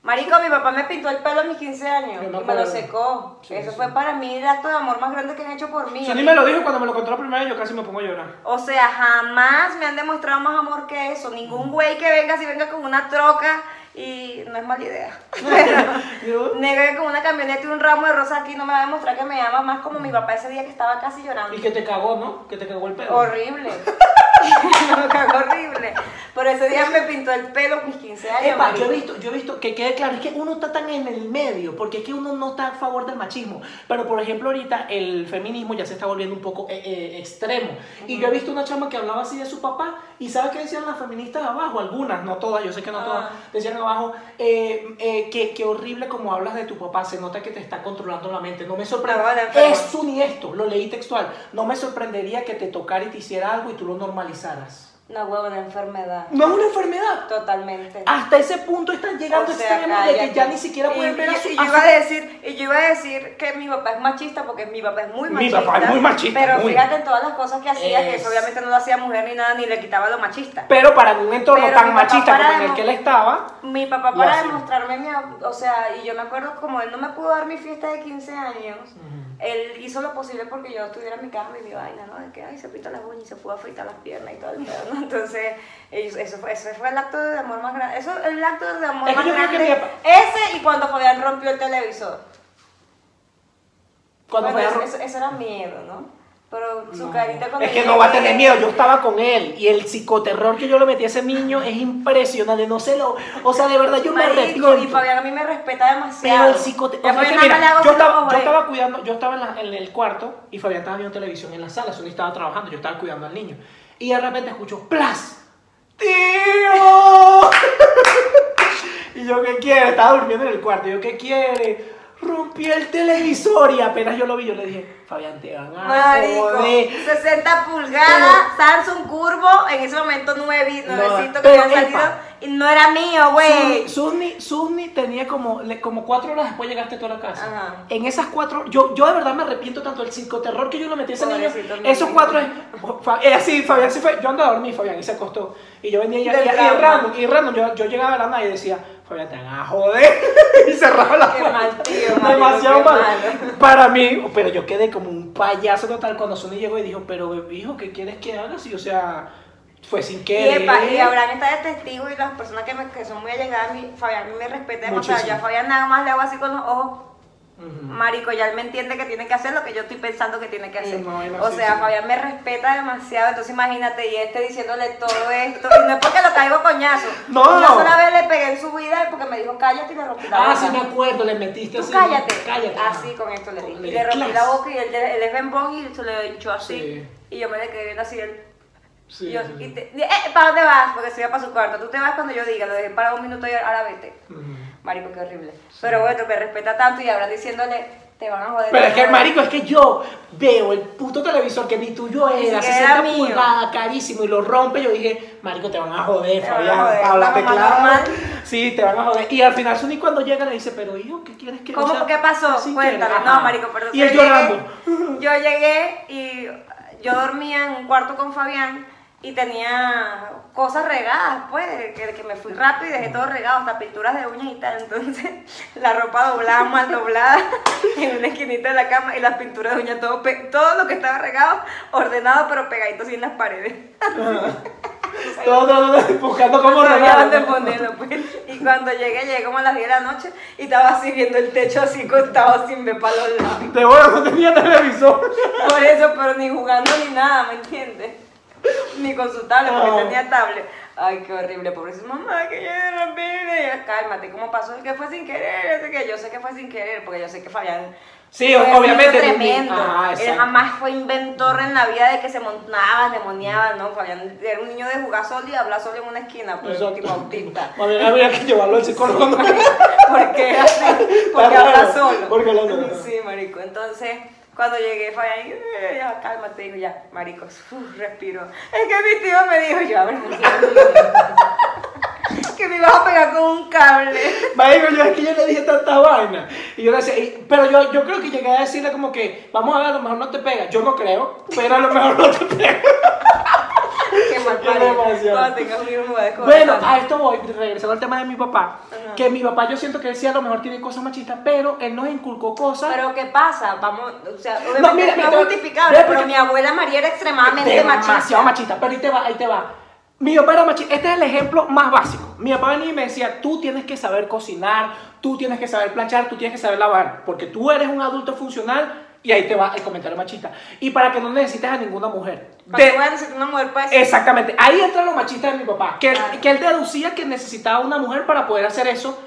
Marico, mi papá me pintó el pelo a mis 15 años me y me lo secó. Sí, Eso sí. fue para mí el acto de amor más grande que han hecho por mí. Sony me lo dijo cuando me lo contó la primera vez, yo casi me pongo a llorar. O sea, jamás me han demostrado más amor que eso. Ningún güey que venga, si venga con una troca y no es mala idea. [LAUGHS] Negué con una camioneta y un ramo de rosas aquí no me va a demostrar que me ama más como mi papá ese día que estaba casi llorando. Y que te cagó, ¿no? Que te cagó el pelo. Horrible. [LAUGHS] [LAUGHS] horrible. Pero ese día me pintó el pelo mis 15 años. Epa, yo he visto, yo he visto que quede claro, es que uno está tan en el medio, porque es que uno no está a favor del machismo. Pero por ejemplo, ahorita el feminismo ya se está volviendo un poco eh, eh, extremo. Y yo he visto una chama que hablaba así de su papá, y ¿sabes qué decían las feministas abajo? Algunas, no todas, yo sé que no Ah. todas, decían abajo, eh, eh, que, que horrible como hablas de tu papá, se nota que te está controlando la mente. No me sorprende. No, es su ni esto, lo leí textual. No me sorprendería que te tocara y te hiciera algo y tú lo normalizaras. Una huevona enfermedad. No es una enfermedad. Totalmente. Hasta ese punto están llegando O sea, extremos de que ya ni siquiera pueden y, ver a y- su y a yo iba a decir y yo iba a decir que mi papá es machista porque mi papá es muy Mi machista papá es muy machista, pero muy. fíjate en todas las cosas que hacía que eso obviamente no lo hacía mujer ni nada ni le quitaba lo machista Pero para un entorno Pero tan mi machista como en el que él estaba, mi papá para demostrarme mi o sea y yo me acuerdo como él no me pudo dar mi fiesta de 15 años él hizo lo posible porque yo estuviera en mi cama y mi vaina no de que ay se pinta las uñas y se pudo afeitar las piernas y todo el pedo ¿no? [LAUGHS] entonces eso fue, ese fue el acto de amor más grande eso el acto de amor Es más grande mi ese y cuando Fabián rompió el televisor cuando Bueno, eso, eso- eso era miedo, ¿no? Pero su No. carita cuando Es que no va a tener miedo, yo estaba con él y el psicoterror que yo le metí a ese niño es impresionante, no sé lo, o sea, de verdad yo me arrepiento. y Fabián a mí me respeta demasiado. Pero el psicoterror, o sea, mira, estaba, yo eh. estaba cuidando, yo estaba en, la- en el cuarto y Fabián estaba viendo televisión en la sala, Sony estaba trabajando, yo estaba cuidando al niño y de repente escucho ¡Plas! ¡Tío! [LAUGHS] y yo, ¿qué quiere? Estaba durmiendo en el cuarto, y yo, ¿qué quiere? Rompí el televisor y apenas yo lo vi, yo le dije, Fabián, te van a Marico, joder". 60 pulgadas, Samsung Curvo, en ese momento nueve, No, nuevecito que pero, había salido, epa. y no era mío, güey. Susni, Susni tenía como, como cuatro horas después llegaste tú a la casa. Ajá. En esas cuatro, yo, yo de verdad me arrepiento tanto del psicoterror que yo le metí a ese niño. Esos cuatro es. Fa- eh, así, Fabián se fue. Yo andaba a dormir, Fabián, y se acostó. Y yo venía y, y, y trauma. random, y random, yo, yo llegaba a la nada y decía, Fabián, te van a joder. [LAUGHS] y cerraba la Qué puerta. mal tío, marico, Demasiado qué mal. malo. [LAUGHS] Para mí, pero yo quedé como un payaso total cuando Sony llegó y dijo, pero hijo, ¿qué quieres que haga? Y o sea, fue sin Y, querer. epa, y Abraham está de testigo y las personas que, me- que son muy allegadas a mí, Fabián me respeta demasiado. Yo a Fabián nada más le hago así con los ojos. Marico, ya él me entiende que tiene que hacer lo que yo estoy pensando que tiene que hacer. No, o sí, sea, sí. Fabián me respeta demasiado, entonces imagínate, y este diciéndole todo esto, y no es porque lo caigo coñazo. No. Una sola vez le pegué en su vida porque me dijo cállate y le rompí la Ah, boca. sí me acuerdo, le metiste Tú así. cállate. Cállate. Así con esto le dije. le Y di le rompí la boca y él, él es bembón y se le hinchó así. Sí. Y yo me le quedé viendo así él. Sí, y yo, sí, y te- eh, ¿Para dónde vas? Porque iba para su cuarto. Tú te vas cuando yo diga, lo dejé para un minuto y ahora vete. Marico, qué horrible. Pero bueno, me respeta tanto y ahora diciéndole, te van a joder. Pero es que, marico, es que yo veo el puto televisor que ni tuyo era, siquiera 60 mío. pulgadas, carísimo, y lo rompe. Yo dije, marico, te van a joder, Te Fabián, háblate claro. Sí, te van a joder. Y al final, Suni cuando llega le dice, pero hijo, ¿qué quieres que ¿Cómo? ¿Qué pasó? Cuéntame. No, marico, pero Y él llegué- llorando. Yo llegué y yo dormía en un cuarto con Fabián y tenía cosas regadas, pues, que, que me fui rápido y dejé todo regado, hasta pinturas de uñas y tal. Entonces, [LAUGHS] la ropa doblada, mal doblada, [LAUGHS] en una esquinita de la cama y las pinturas de uñas, todo, todo lo que estaba regado, ordenado, pero pegadito así en las paredes. [LAUGHS] Todo, todo, todo, buscando cómo no sabía dónde regalar. ponerlo, pues. Y cuando llegué, llegué como a las 10 de la noche y estaba así viendo el techo así cortado sin ver para los lados. De bueno, no tenía televisor. Por eso, pero ni jugando ni nada, ¿me entiendes? [LAUGHS] Ni con su tablet, porque tenía tablet. Ay, qué horrible, pobrecito. Mamá, que yo rompí. Y ella, Cálmate, ¿cómo pasó? Que fue sin querer. Yo sé que, yo sé que fue sin querer, porque yo sé que Fabián. Sí, fue un obviamente, Tremendo. Él jamás fue inventor en la vida de que se montaban, demoniaban, ¿no? Fabián era un niño de jugar solo y hablar solo en una esquina, pues, Exacto. tipo autista. [LAUGHS] Más bien había que llevarlo al psicólogo. [LAUGHS] porque es así, porque habla solo. porque habla solo. Sí, marico. Entonces, cuando llegué, fue ahí, "Eh, ya, cálmate, digo, ya, marico, uf, respiro. Es que mi tío me dijo, yo, a ver, [LAUGHS] que me ibas a pegar con un cable. Marico, yo es que yo le dije tanta vaina. Y yo le decía, pero yo, yo creo que llegué a decirle como que, vamos a ver, a lo mejor no te pega. Yo no creo, pero a lo mejor no te pega. [LAUGHS] Qué mal demasiado. Cuando tengas un hijo descubrir Bueno, a esto voy, regresando al tema de mi papá. Ajá. Que mi papá yo siento que él sí a lo mejor tiene cosas machistas, pero él nos inculcó cosas. Pero ¿qué pasa? Vamos, o sea, obviamente No, no, mira, es mira, te- justificable, pero mi abuela María era extremadamente demasiado machista. machista. Pero ahí te va, ahí te va. Mi papá era machista. Este es el ejemplo más básico. Mi papá venía y me decía, tú tienes que saber cocinar, tú tienes que saber planchar, tú tienes que saber lavar, porque tú eres un adulto funcional y ahí te va el comentario machista. Y para que no necesites a ninguna mujer. ¿Para De- qué voy a necesitar una mujer para eso? Exactamente, ahí entra lo machista de mi papá, que, Claro. que él deducía que necesitaba una mujer para poder hacer eso,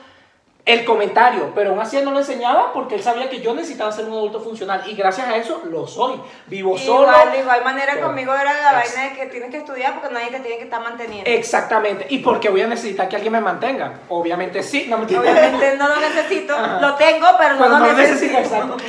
el comentario, pero aún así él no lo enseñaba porque él sabía que yo necesitaba ser un adulto funcional y gracias a eso lo soy, vivo solo. Igual, de igual manera conmigo era la Ex- vaina de que tienes que estudiar porque nadie te tiene que estar manteniendo. Exactamente, y porque voy a necesitar que alguien me mantenga, obviamente sí, no mentira. [LAUGHS] Obviamente no lo necesito, Ajá. lo tengo, pero no lo necesito.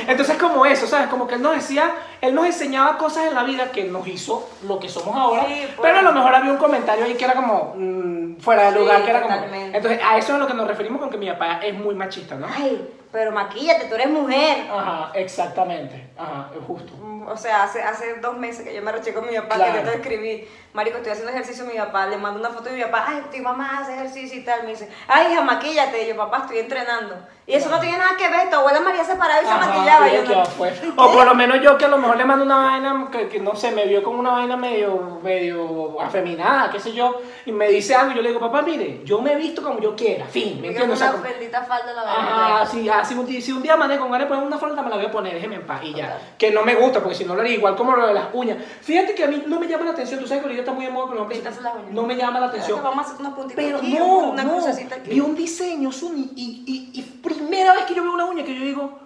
Entonces como eso, ¿sabes? Como que él nos decía, él nos enseñaba cosas en la vida que nos hizo lo que somos ahora, Sí, pues. pero a lo mejor había un comentario ahí que era como mm, fuera de Sí, lugar, que era como... totalmente. Entonces a eso es a lo que nos referimos con que mi papá es muy machista, ¿no? Ay, pero maquíllate, tú eres mujer. Ajá, exactamente, ajá, es justo. Mm, O sea, hace, hace dos meses que yo me reché con mi papá, Claro. que yo te escribí, Marico, estoy haciendo ejercicio, mi papá, le mando una foto de mi papá, ay, tu mamá hace ejercicio y tal, me dice, ay, hija, maquíllate, y yo, papá, estoy entrenando. Y eso no tiene nada que ver, tu abuela María se paraba y se maquillaba. y yo yo, no- ¿qué fue? O por lo [LAUGHS] menos yo que a lo mejor le mando una vaina que, que no sé, me vio como una vaina medio, medio afeminada, qué sé yo, y me dice algo y yo le digo, papá, mire, yo me he visto como yo quiera, fin, ¿me entiendes? O sea, una como- falda la Ajá, sí, si, un día, si un día con ganas de poner una falda, me la voy a poner, déjeme en paz y ya. Total. Que no me gusta, porque si no lo haría igual como lo de las uñas. Fíjate que a mí no me llama la atención, tú sabes que ahorita está muy de moda con los hombres. No me llama la atención. Vamos a hacer unos puntitos Pero aquí, no, una no, aquí. vi un diseño, Suni, y, y, y primera vez que yo veo una uña que yo digo,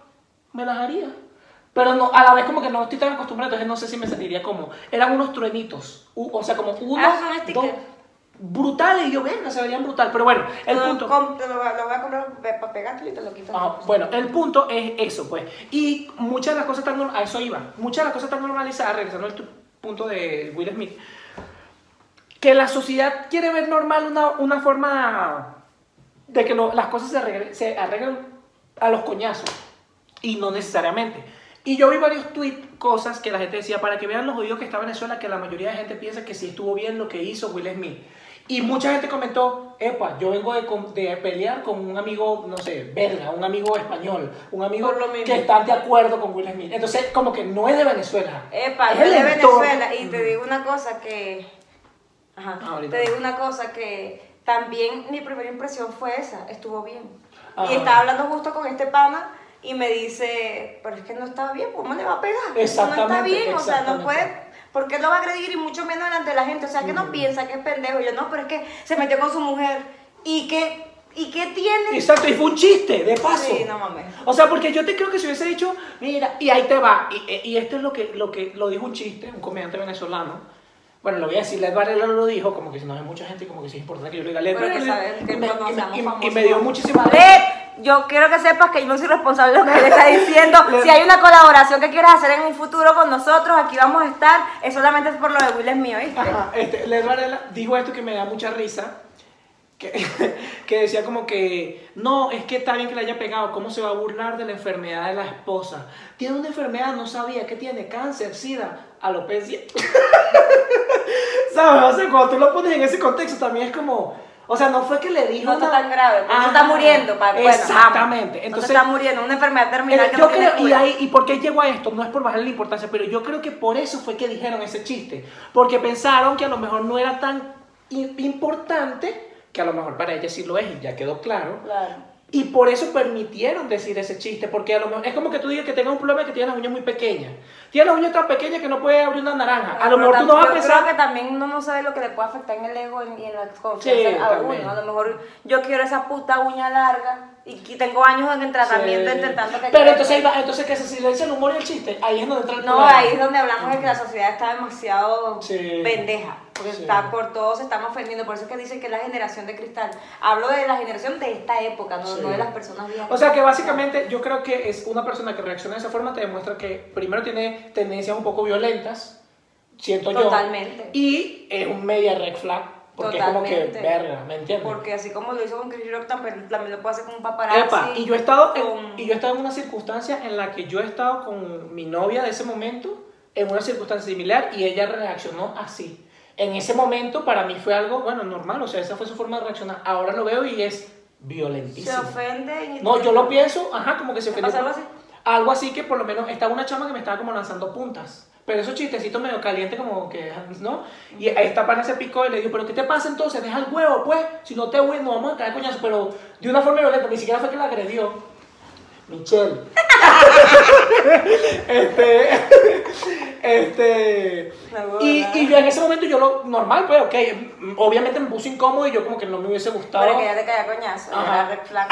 me las haría. Pero no, a la vez como que no estoy tan acostumbrado, entonces no sé si me sentiría como, eran unos truenitos, u- o sea, como uno, Ah, dos, brutales, y yo, venga, se verían brutal, pero bueno, el lo punto... lo, lo voy a comprar para pegártelo y te lo quito. Ajá, bueno, el punto es eso, pues. Y muchas de las cosas están, a eso iba, muchas de las cosas están normalizadas, regresando al punto de Will Smith, que la sociedad quiere ver normal una, una forma de que lo- las cosas se, arreglen- se arreglen a los coñazos, y no necesariamente. Y yo vi varios tweets, cosas que la gente decía, para que vean los jodidos que está Venezuela, que la mayoría de gente piensa que sí estuvo bien lo que hizo Will Smith. Y mucha gente comentó, epa, yo vengo de, de pelear con un amigo, no sé, belga, un amigo español, un amigo Por lo mismo. que está de acuerdo con Will Smith. Entonces, como que no es de Venezuela. Epa, es yo de entorno. Venezuela y te digo una cosa que. Ajá. Ah, te digo una cosa que también mi primera impresión fue esa, estuvo bien. Ajá. Y estaba hablando justo con este pana y me dice, pero es que no está bien, ¿cómo le va a pegar? No está Exactamente, bien, o sea, no exactamente. puede, ¿por qué lo va a agredir y mucho menos delante de la gente? O sea, que no piensa que es pendejo. Yo, no, pero es que se metió con su mujer. ¿Y qué, y qué tiene? Exacto, y fue un chiste, de paso. Sí, no mames. O sea, porque yo te creo que si hubiese dicho, mira, y ahí te va, y, y esto es lo que, lo que lo dijo un chiste, un comediante venezolano. Bueno, lo voy a decir, Led Varela lo dijo, como que si no hay mucha gente, como que sí es importante que yo lo diga. Led Varela- y y me- y- dio muchísima Led, yo quiero que sepas que yo no soy responsable de lo que él está diciendo. [LAUGHS] Si hay una colaboración que quieras hacer en un futuro con nosotros, aquí vamos a estar. Es solamente por lo de Will es mío, ¿viste? Ajá, este, Led Varela dijo esto que me da mucha risa, que, [LAUGHS] que decía como que, no, es que está bien que le haya pegado, ¿cómo se va a burlar de la enfermedad de la esposa? Tiene una enfermedad, no sabía, que tiene? Cáncer, sida, alopecia. [LAUGHS] ¿Sabes? O sea, cuando tú lo pones en ese contexto también es como, o sea, no fue que le dijo No está una- tan grave, porque no está muriendo. pa- bueno, Exactamente. Entonces, no está muriendo, una enfermedad terminal eh, que yo no tiene creo, y, ahí, ¿Y por qué llegó a esto? No es por bajarle la importancia, pero yo creo que por eso fue que dijeron ese chiste. Porque pensaron que a lo mejor no era tan importante, que a lo mejor para ella sí lo es y ya quedó claro. Claro. Y por eso permitieron decir ese chiste, porque a lo mejor es como que tú digas que tengas un problema que tienes las uñas muy pequeñas. Tienes las uñas tan pequeñas que no puedes abrir una naranja. A lo mejor tú no vas a yo pensar. creo que también uno no sabe lo que le puede afectar en el ego y en la confianza Sí, a uno. A lo mejor yo quiero esa puta uña larga y que tengo años en el tratamiento Sí. intentando que Pero entonces, va- entonces que se silencia el humor y el chiste. Ahí es donde entra el No, ahí es donde hablamos de que la sociedad está demasiado Sí. pendeja. Porque Sí. está por todos se están ofendiendo. Por eso es que dicen que es la generación de cristal. Hablo de la generación de esta época, no, Sí. no de las personas viejas. O sea que básicamente yo creo que es una persona que reacciona de esa forma te demuestra que primero tiene tendencias un poco violentas, siento yo. Totalmente. Y es un media red flag, porque es como que Totalmente. verga, ¿me entiendes? Porque así como lo hizo con Chris Rock, también, también lo puede hacer con un paparazzi. Epa, y yo he estado en, con- y yo he estado en una circunstancia en la que yo he estado con mi novia de ese momento en una circunstancia similar y ella reaccionó así. En ese momento para mí fue algo, bueno, normal, o sea, esa fue su forma de reaccionar. Ahora lo veo y es Se violentísimo. ofende y... No, yo lo pienso, ajá, como que se ¿Te ofendió. pasa algo así? Algo así que por lo menos estaba una chama que me estaba como lanzando puntas. Pero esos chistecitos medio caliente como que, ¿no? Y esta pana se picó y le dijo, ¿pero qué te pasa entonces? Deja el huevo, pues. Si no te huevo, no vamos a caer coñazo. Pero de una forma violenta, ni siquiera fue que la agredió. Michelle. [LAUGHS] este, [LAUGHS] este, y, y yo en ese momento yo lo normal, pues, ok, obviamente me puse incómodo y yo como que no me hubiese gustado. Para que ya te caiga coñazo. Ajá. Era.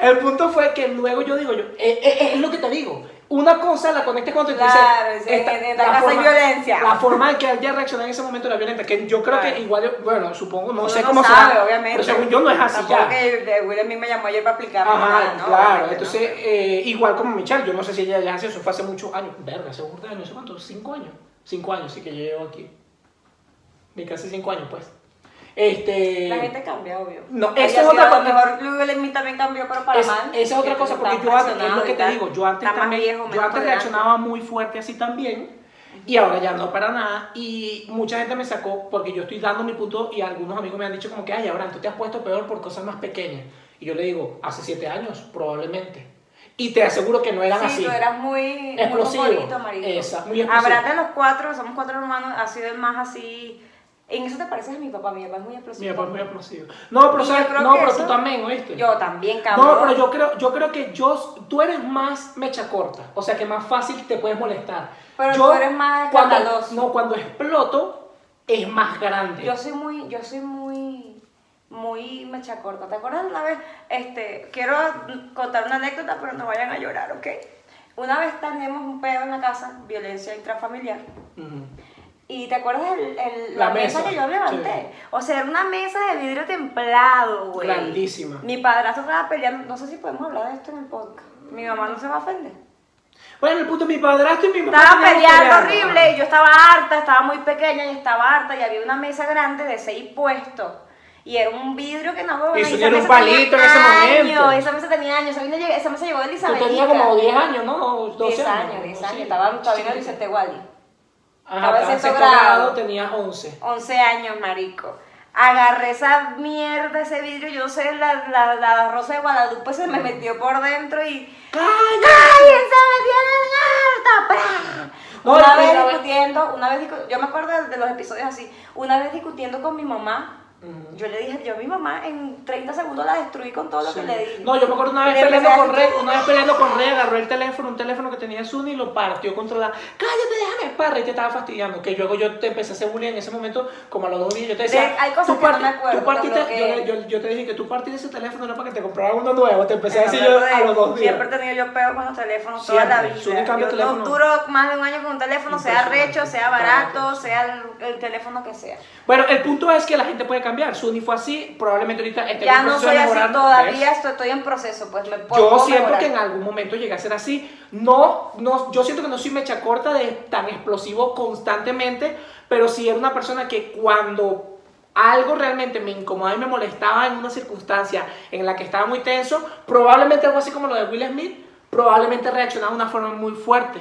[LAUGHS] El punto fue que luego yo digo, yo, eh, eh, es lo que te digo. Una cosa la conectas cuando te Claro, dice, sí, en- en la casa hay violencia. La forma en que ella reaccionó en ese momento era violenta, que yo creo Claro. que igual, bueno, supongo, no Uno sé no cómo sabe, será, obviamente. pero según yo no es así Tampoco ya. que Will Smith me llamó ayer para aplicarme Ajá, nada, ¿no? claro. Obviamente, Entonces, eh, igual como Michelle, yo no sé si ella ya hace eso, fue hace muchos años. Verga, de años, ¿sé cuántos? ¿Cinco años? Cinco años, sí que yo llevo aquí. Ni casi cinco años, pues. Este... La gente cambia, obvio. No, eso es otra cosa. Mejor Smith también cambió, pero para Es- mal. esa es otra cosa, porque yo antes, es lo que te digo, yo antes también, viejo, yo antes reaccionaba muy fuerte así también, y ahora ya no para nada, y mucha gente me sacó, porque yo estoy dando mi punto, y algunos amigos me han dicho como que, ay, Abraham, tú te has puesto peor por cosas más pequeñas, y yo le digo, hace siete años, probablemente, y te aseguro que no eran Sí, así. tú eras muy, Explosivo. muy bonito, marico. Esa, muy explosivo. Abraham de los cuatro, somos cuatro hermanos, ha sido el más así... En eso te pareces a mi papá, mi papá es muy explosivo. Mi papá es muy explosivo. No, pero, sabes, no, eso- tú también, ¿oíste? Yo también, cabrón. No, pero yo creo, yo creo que yo, tú eres más mecha corta, o sea que más fácil te puedes molestar. Pero yo, tú eres más cuando, escandaloso. No, cuando exploto es más grande. Yo soy muy, yo soy muy, muy mecha corta. ¿Te acuerdas una vez? Este, quiero contar una anécdota, pero no vayan a llorar, ¿ok? Una vez tenemos un pedo en la casa, violencia intrafamiliar. Y te acuerdas el, el- La la, mesa, mesa, que yo levanté. sí. O sea, era una mesa de vidrio templado, güey. Grandísima. Mi padrastro estaba peleando. No sé si podemos hablar de esto en el podcast. Mi mamá no se va a ofender. Bueno, el punto mi padrastro y mi mamá Estaba peleando horrible y yo estaba harta, estaba muy pequeña y estaba harta y había una mesa grande de seis puestos. Y era un vidrio que no bueno, Eso esa era un palito en ese tenía momento. años, Esa mesa tenía años, esa, mesa llegó de Tú Elizabeth. tenías como 10 años, ¿no? 12 10 años, 10 años. Estaba todavía en el Vicente Wally. Ajá, estaba sexto grado, grado. tenía 11. 11 años, marico. Agarré esa mierda, ese vidrio, yo sé, la, la, la rosa de Guadalupe se me metió por dentro y... ¡Cállense, me tienen harta! Una vez discutiendo, una vez discu- yo me acuerdo de, de los episodios así, una vez discutiendo con mi mamá Yo le dije, yo a mi mamá en 30 segundos la destruí con todo lo que le dije. No, yo me acuerdo una vez Le peleando a con Rey, una vez peleando con Rey, agarró el teléfono, un teléfono que tenía Sony y lo partió contra la. Cállate, déjame, parra, y te estaba fastidiando. Que luego yo te empecé a hacer bullying en ese momento, como a los dos días. Yo te decía, De- hay cosas tú que no me acuerdo, tú partiste, yo, yo, yo te dije que tú partiste ese teléfono no para que te compraran uno nuevo. Te empecé a decir yo acuerdo a de- los dos días. Siempre he tenido yo peo con los teléfonos toda la vida. cambio Yo de no teléfono. duro más de un año con un teléfono, sea recho, sea barato, sea el, el teléfono que sea. Bueno, el punto es que la gente puede cambiar. Suni fue así, probablemente ahorita esté Ya no soy así todavía, estoy, estoy en proceso, pues me Yo puedo siento mejorar. que en algún momento llegué a ser así. No, no, yo siento que no soy mecha corta de tan explosivo constantemente, pero sí era una persona que cuando algo realmente me incomodaba y me molestaba en una circunstancia en la que estaba muy tenso, probablemente algo así como lo de Will Smith, probablemente reaccionaba de una forma muy fuerte.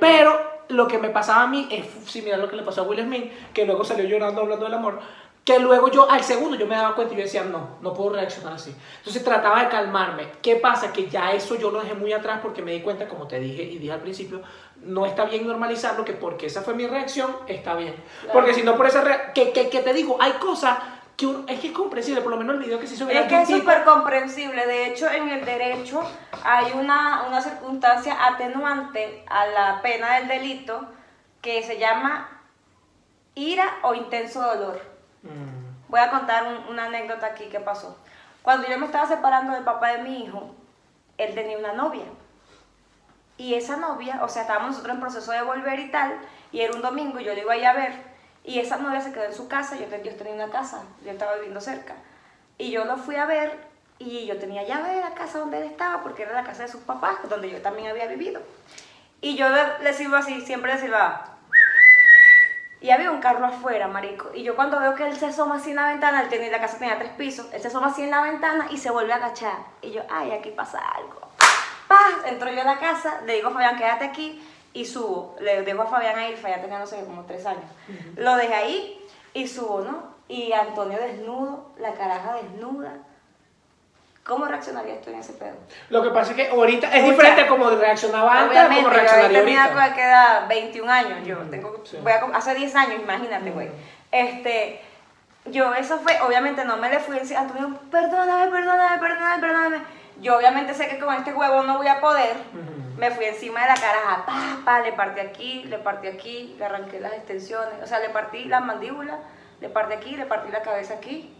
Pero lo que me pasaba a mí es similar a lo que le pasó a Will Smith, que luego salió llorando hablando del amor, que luego yo al segundo yo me daba cuenta y yo decía, no, no puedo reaccionar así. Entonces trataba de calmarme. ¿Qué pasa? Que ya eso yo lo dejé muy atrás porque me di cuenta, como te dije y dije al principio, no está bien normalizarlo, que porque esa fue mi reacción, está bien. Claro. Porque si no por esa reacción, que, que, que te digo, hay cosas que uno- es que es comprensible, por lo menos el video que se hizo viral Es de que es súper comprensible. De hecho, en el derecho hay una, una circunstancia atenuante a la pena del delito que se llama ira o intenso dolor. Mm. Voy a contar un- una anécdota aquí que pasó. Cuando yo me estaba separando del papá de mi hijo, él tenía una novia. Y esa novia, o sea, estábamos nosotros en proceso de volver y tal, y era un domingo, yo le iba a ir a ver, y esa novia se quedó en su casa, yo, te- yo tenía una casa, yo estaba viviendo cerca. Y yo lo fui a ver, y yo tenía llave de la casa donde él estaba, porque era la casa de sus papás, donde yo también había vivido. Y yo le, le así, siempre le silbaba. Y había un carro afuera, marico. Y yo cuando veo que él se asoma así en la ventana, él tenía, la casa tenía tres pisos, él se asoma así en la ventana y se vuelve a agachar. Y yo, ay, aquí pasa algo. ¡Pah! Entro yo a la casa, le digo a Fabián, quédate aquí y subo. Le dejo a Fabián ahí, Fabián tenía, no sé, como tres años. Lo dejé ahí y subo, ¿no? Y Antonio desnudo, la caraja desnuda. ¿Cómo reaccionarías tú en ese pedo? Lo que pasa es que ahorita es diferente como reaccionaba antes a como reaccionaría tenía ahorita. que edad 21 años, yo tengo, sí. voy a, hace 10 años, imagínate, güey. Este, yo eso fue, obviamente no me le fui a decir, Antonio, perdóname, perdóname, perdóname, perdóname. Yo obviamente sé que con este huevo no voy a poder. Me fui encima de la caraja, pa, pa, le partí aquí, le partí aquí, le arranqué las extensiones, o sea, le partí la mandíbula, le partí aquí, le partí la cabeza aquí.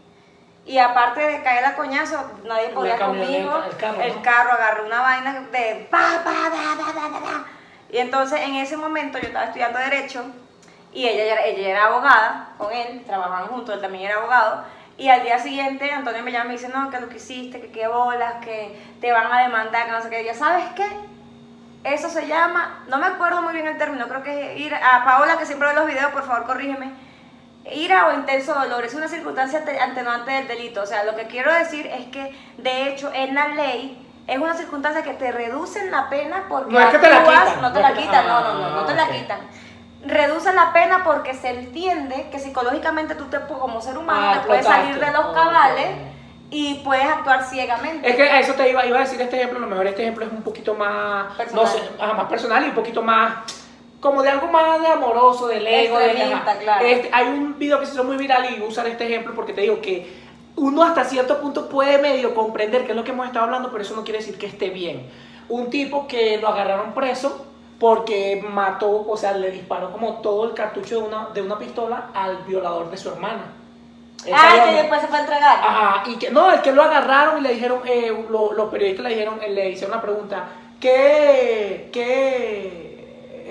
Y aparte de caer a coñazo, nadie podía conmigo. el carro, el ¿no? carro agarré una vaina de pa, pa, da, da, da. Y entonces en ese momento yo estaba estudiando Derecho y ella, ya ella era abogada con él, trabajaban juntos, él también era abogado. Y al día siguiente Antonio me llama y me dice, no, que lo que hiciste, que qué bolas, que te van a demandar, que no sé qué. Y yo, ¿sabes qué? Eso se llama, no me acuerdo muy bien el término, creo que es ir a Paola, que siempre ve los videos, por favor corrígeme. Ira o intenso dolor es una circunstancia atenuante del delito. O sea, lo que quiero decir es que, de hecho, en la ley es una circunstancia que te reducen la pena porque No es que te la quitan, no te no la que- quitan, no, no, no, no te la ah, quitan. Reducen la pena porque se entiende que psicológicamente tú te, como ser humano Ah, te puedes salir de los cabales y puedes actuar ciegamente. Es que a eso te iba, iba a decir este ejemplo, a lo mejor este ejemplo es un poquito más, Personal. no sé, ajá, más personal y un poquito más, como de algo más de amoroso, del ego. de- claro. Este, hay un video que se hizo muy viral y usar este ejemplo porque te digo que uno hasta cierto punto puede medio comprender qué es lo que hemos estado hablando, pero eso no quiere decir que esté bien. Un tipo que lo agarraron preso porque mató, o sea, le disparó como todo el cartucho de una, de una pistola al violador de su hermana. Ese Ah, que después se fue a entregar. Ajá, y que no, el que lo agarraron y le dijeron, eh, lo- los periodistas le dijeron, le hicieron una pregunta, ¿qué, qué,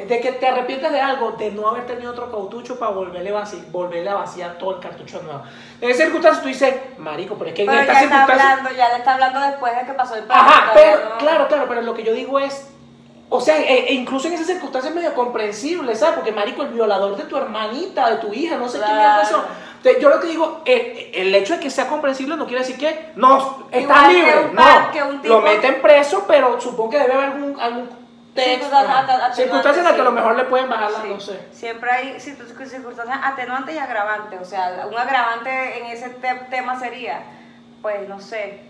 de que te arrepientes de algo, de no haber tenido otro cautucho para volverle, vaci- volverle a vaciar todo el cartucho nuevo? En esa circunstancia tú dices, marico, pero es que en Pero esta ya está circunstancia... hablando, ya le está hablando después de que pasó el parto. Ajá, pero, no- claro, claro, pero lo que yo digo es, o sea, e- e incluso en esas circunstancias es medio comprensible, ¿sabes? Porque, marico, el violador de tu hermanita, de tu hija, no sé qué mierda Claro. Entonces, yo lo que digo, el, el hecho de que sea comprensible no quiere decir que no, que libre, un no. que un Lo tipo- meten preso, pero supongo que debe haber algún, algún Circunstancias atenuantes, circunstancias en las que a lo mejor le pueden bajar la, Sí. no sé. Siempre hay circun- circunstancias atenuantes y agravantes. O sea, un agravante en ese te- tema sería, pues no sé.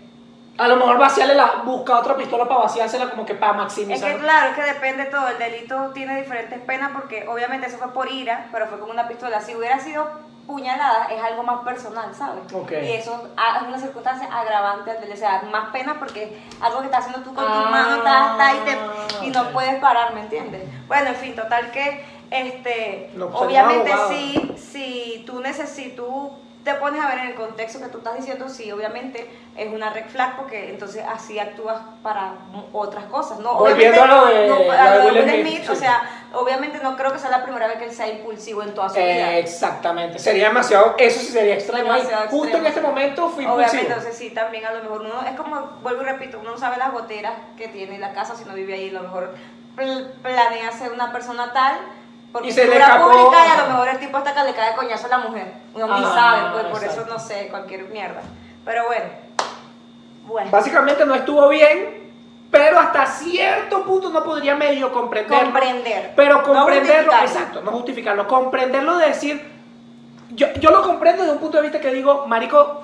A lo mejor vaciarle la, busca otra pistola para vaciársela como que para Es maximizar. que claro, es que depende todo. El delito tiene diferentes penas porque obviamente eso fue por ira, pero fue con una pistola. Si hubiera sido puñaladas es algo más personal, ¿sabes? Y eso es una circunstancia agravante ante, o sea, más pena porque es algo que estás haciendo tú con Ah, tu mano, estás, estás y, te- y no puedes parar, ¿me entiendes? Bueno, en fin, total que, este, obviamente sí, si tú necesitas, te pones a ver en el contexto que tú estás diciendo, sí, obviamente es una red flag porque entonces así actúas para otras cosas, ¿no? Volviendo Obviamente, a lo de- no, a lo de Will Smith, Smith, sí. o sea, obviamente no creo que sea la primera vez que él sea impulsivo en toda su vida. Eh, exactamente. Sería demasiado, eso sí sería extremo. Demasiado Justo extremo. en este momento fui Obviamente, impulsivo. entonces sí, también a lo mejor uno, es como, vuelvo y repito, uno no sabe las goteras que tiene la casa si no vive ahí, a lo mejor pl- planea ser una persona tal, porque Y se le escapó. pública y a lo mejor el tipo hasta que le cae coñazo a la mujer, uno ni Ah, sabe, pues por exacto. eso no sé, cualquier mierda, pero bueno, bueno, Básicamente no estuvo bien, pero hasta cierto punto no podría medio comprenderlo. comprender, Pero No comprenderlo, justificarlo. exacto, no justificarlo, comprenderlo de decir, yo, yo lo comprendo desde un punto de vista que digo, marico,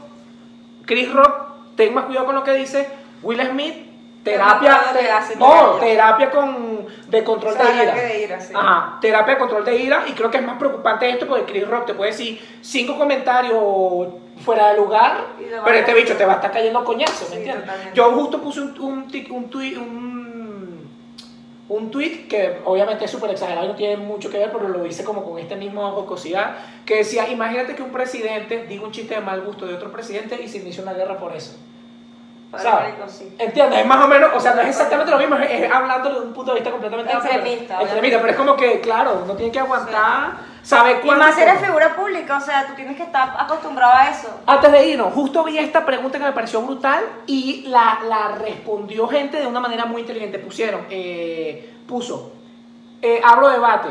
Chris Rock, ten más cuidado con lo que dice, Will Smith, terapia, no te- te hace no, terapia. con, de control O sea, de ira. ataque de ira, sí. Ajá, terapia de control de ira, y creo que es más preocupante esto porque Chris Rock te puede decir cinco comentarios fuera de lugar, pero este bicho te va a estar cayendo coñazo, ¿me Sí, entiendes? totalmente. Yo justo puse un, un, un, tui- un, un tweet que obviamente es súper exagerado y no tiene mucho que ver, pero lo hice como con esta misma jocosidad, que decía, imagínate que un presidente diga un chiste de mal gusto de otro presidente y se inicia una guerra por eso. Sí. ¿Entiendes? Es más o menos, o sea, no es exactamente lo mismo, es, es hablando de un punto de vista completamente Extremista, Extremista, pero es como que, claro, uno tiene que aguantar, sabe Y cuándo. más eres figura pública, o sea, tú tienes que estar acostumbrado a eso. Antes de irnos, justo vi esta pregunta que me pareció brutal y la, la respondió gente de una manera muy inteligente. Pusieron, eh, puso, eh, abro debate,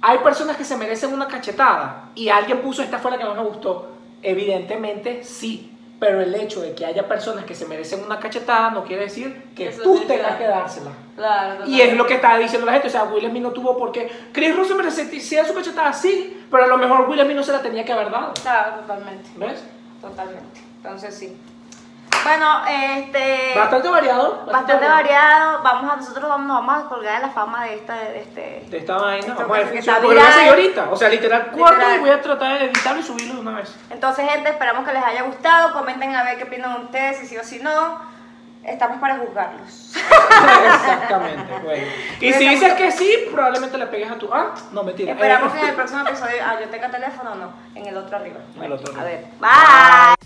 hay personas que se merecen una cachetada y alguien puso, esta fue la que más me gustó, evidentemente sí, pero el hecho de que haya personas que se merecen una cachetada no quiere decir que Eso tú tengas que dársela. Claro, Y es lo que está diciendo la gente, o sea, Will Smith no tuvo por qué. Chris se merecía su cachetada, sí, pero a lo mejor Will Smith no se la tenía que haber dado. Claro, totalmente. ¿Ves? Totalmente. Entonces sí. Bueno, este. Bastante variado. bastante variado. Vamos a nosotros vamos, nos vamos a colgar de la fama de esta, de este. De esta vaina. Esto Vamos a ver a ahorita. O sea, literal, Literal. y voy a tratar de editarlo y subirlo de una vez. Entonces, gente, esperamos que les haya gustado. Comenten a ver qué opinan ustedes, si sí o si no. Estamos para juzgarlos. [LAUGHS] Exactamente, güey. Y si dices que sí, probablemente le pegues a tu. Ah, no, mentira. Esperamos Eh, que en el próximo episodio. Ah, yo tenga teléfono o no. En el otro arriba. En el otro A arriba. ver. Bye.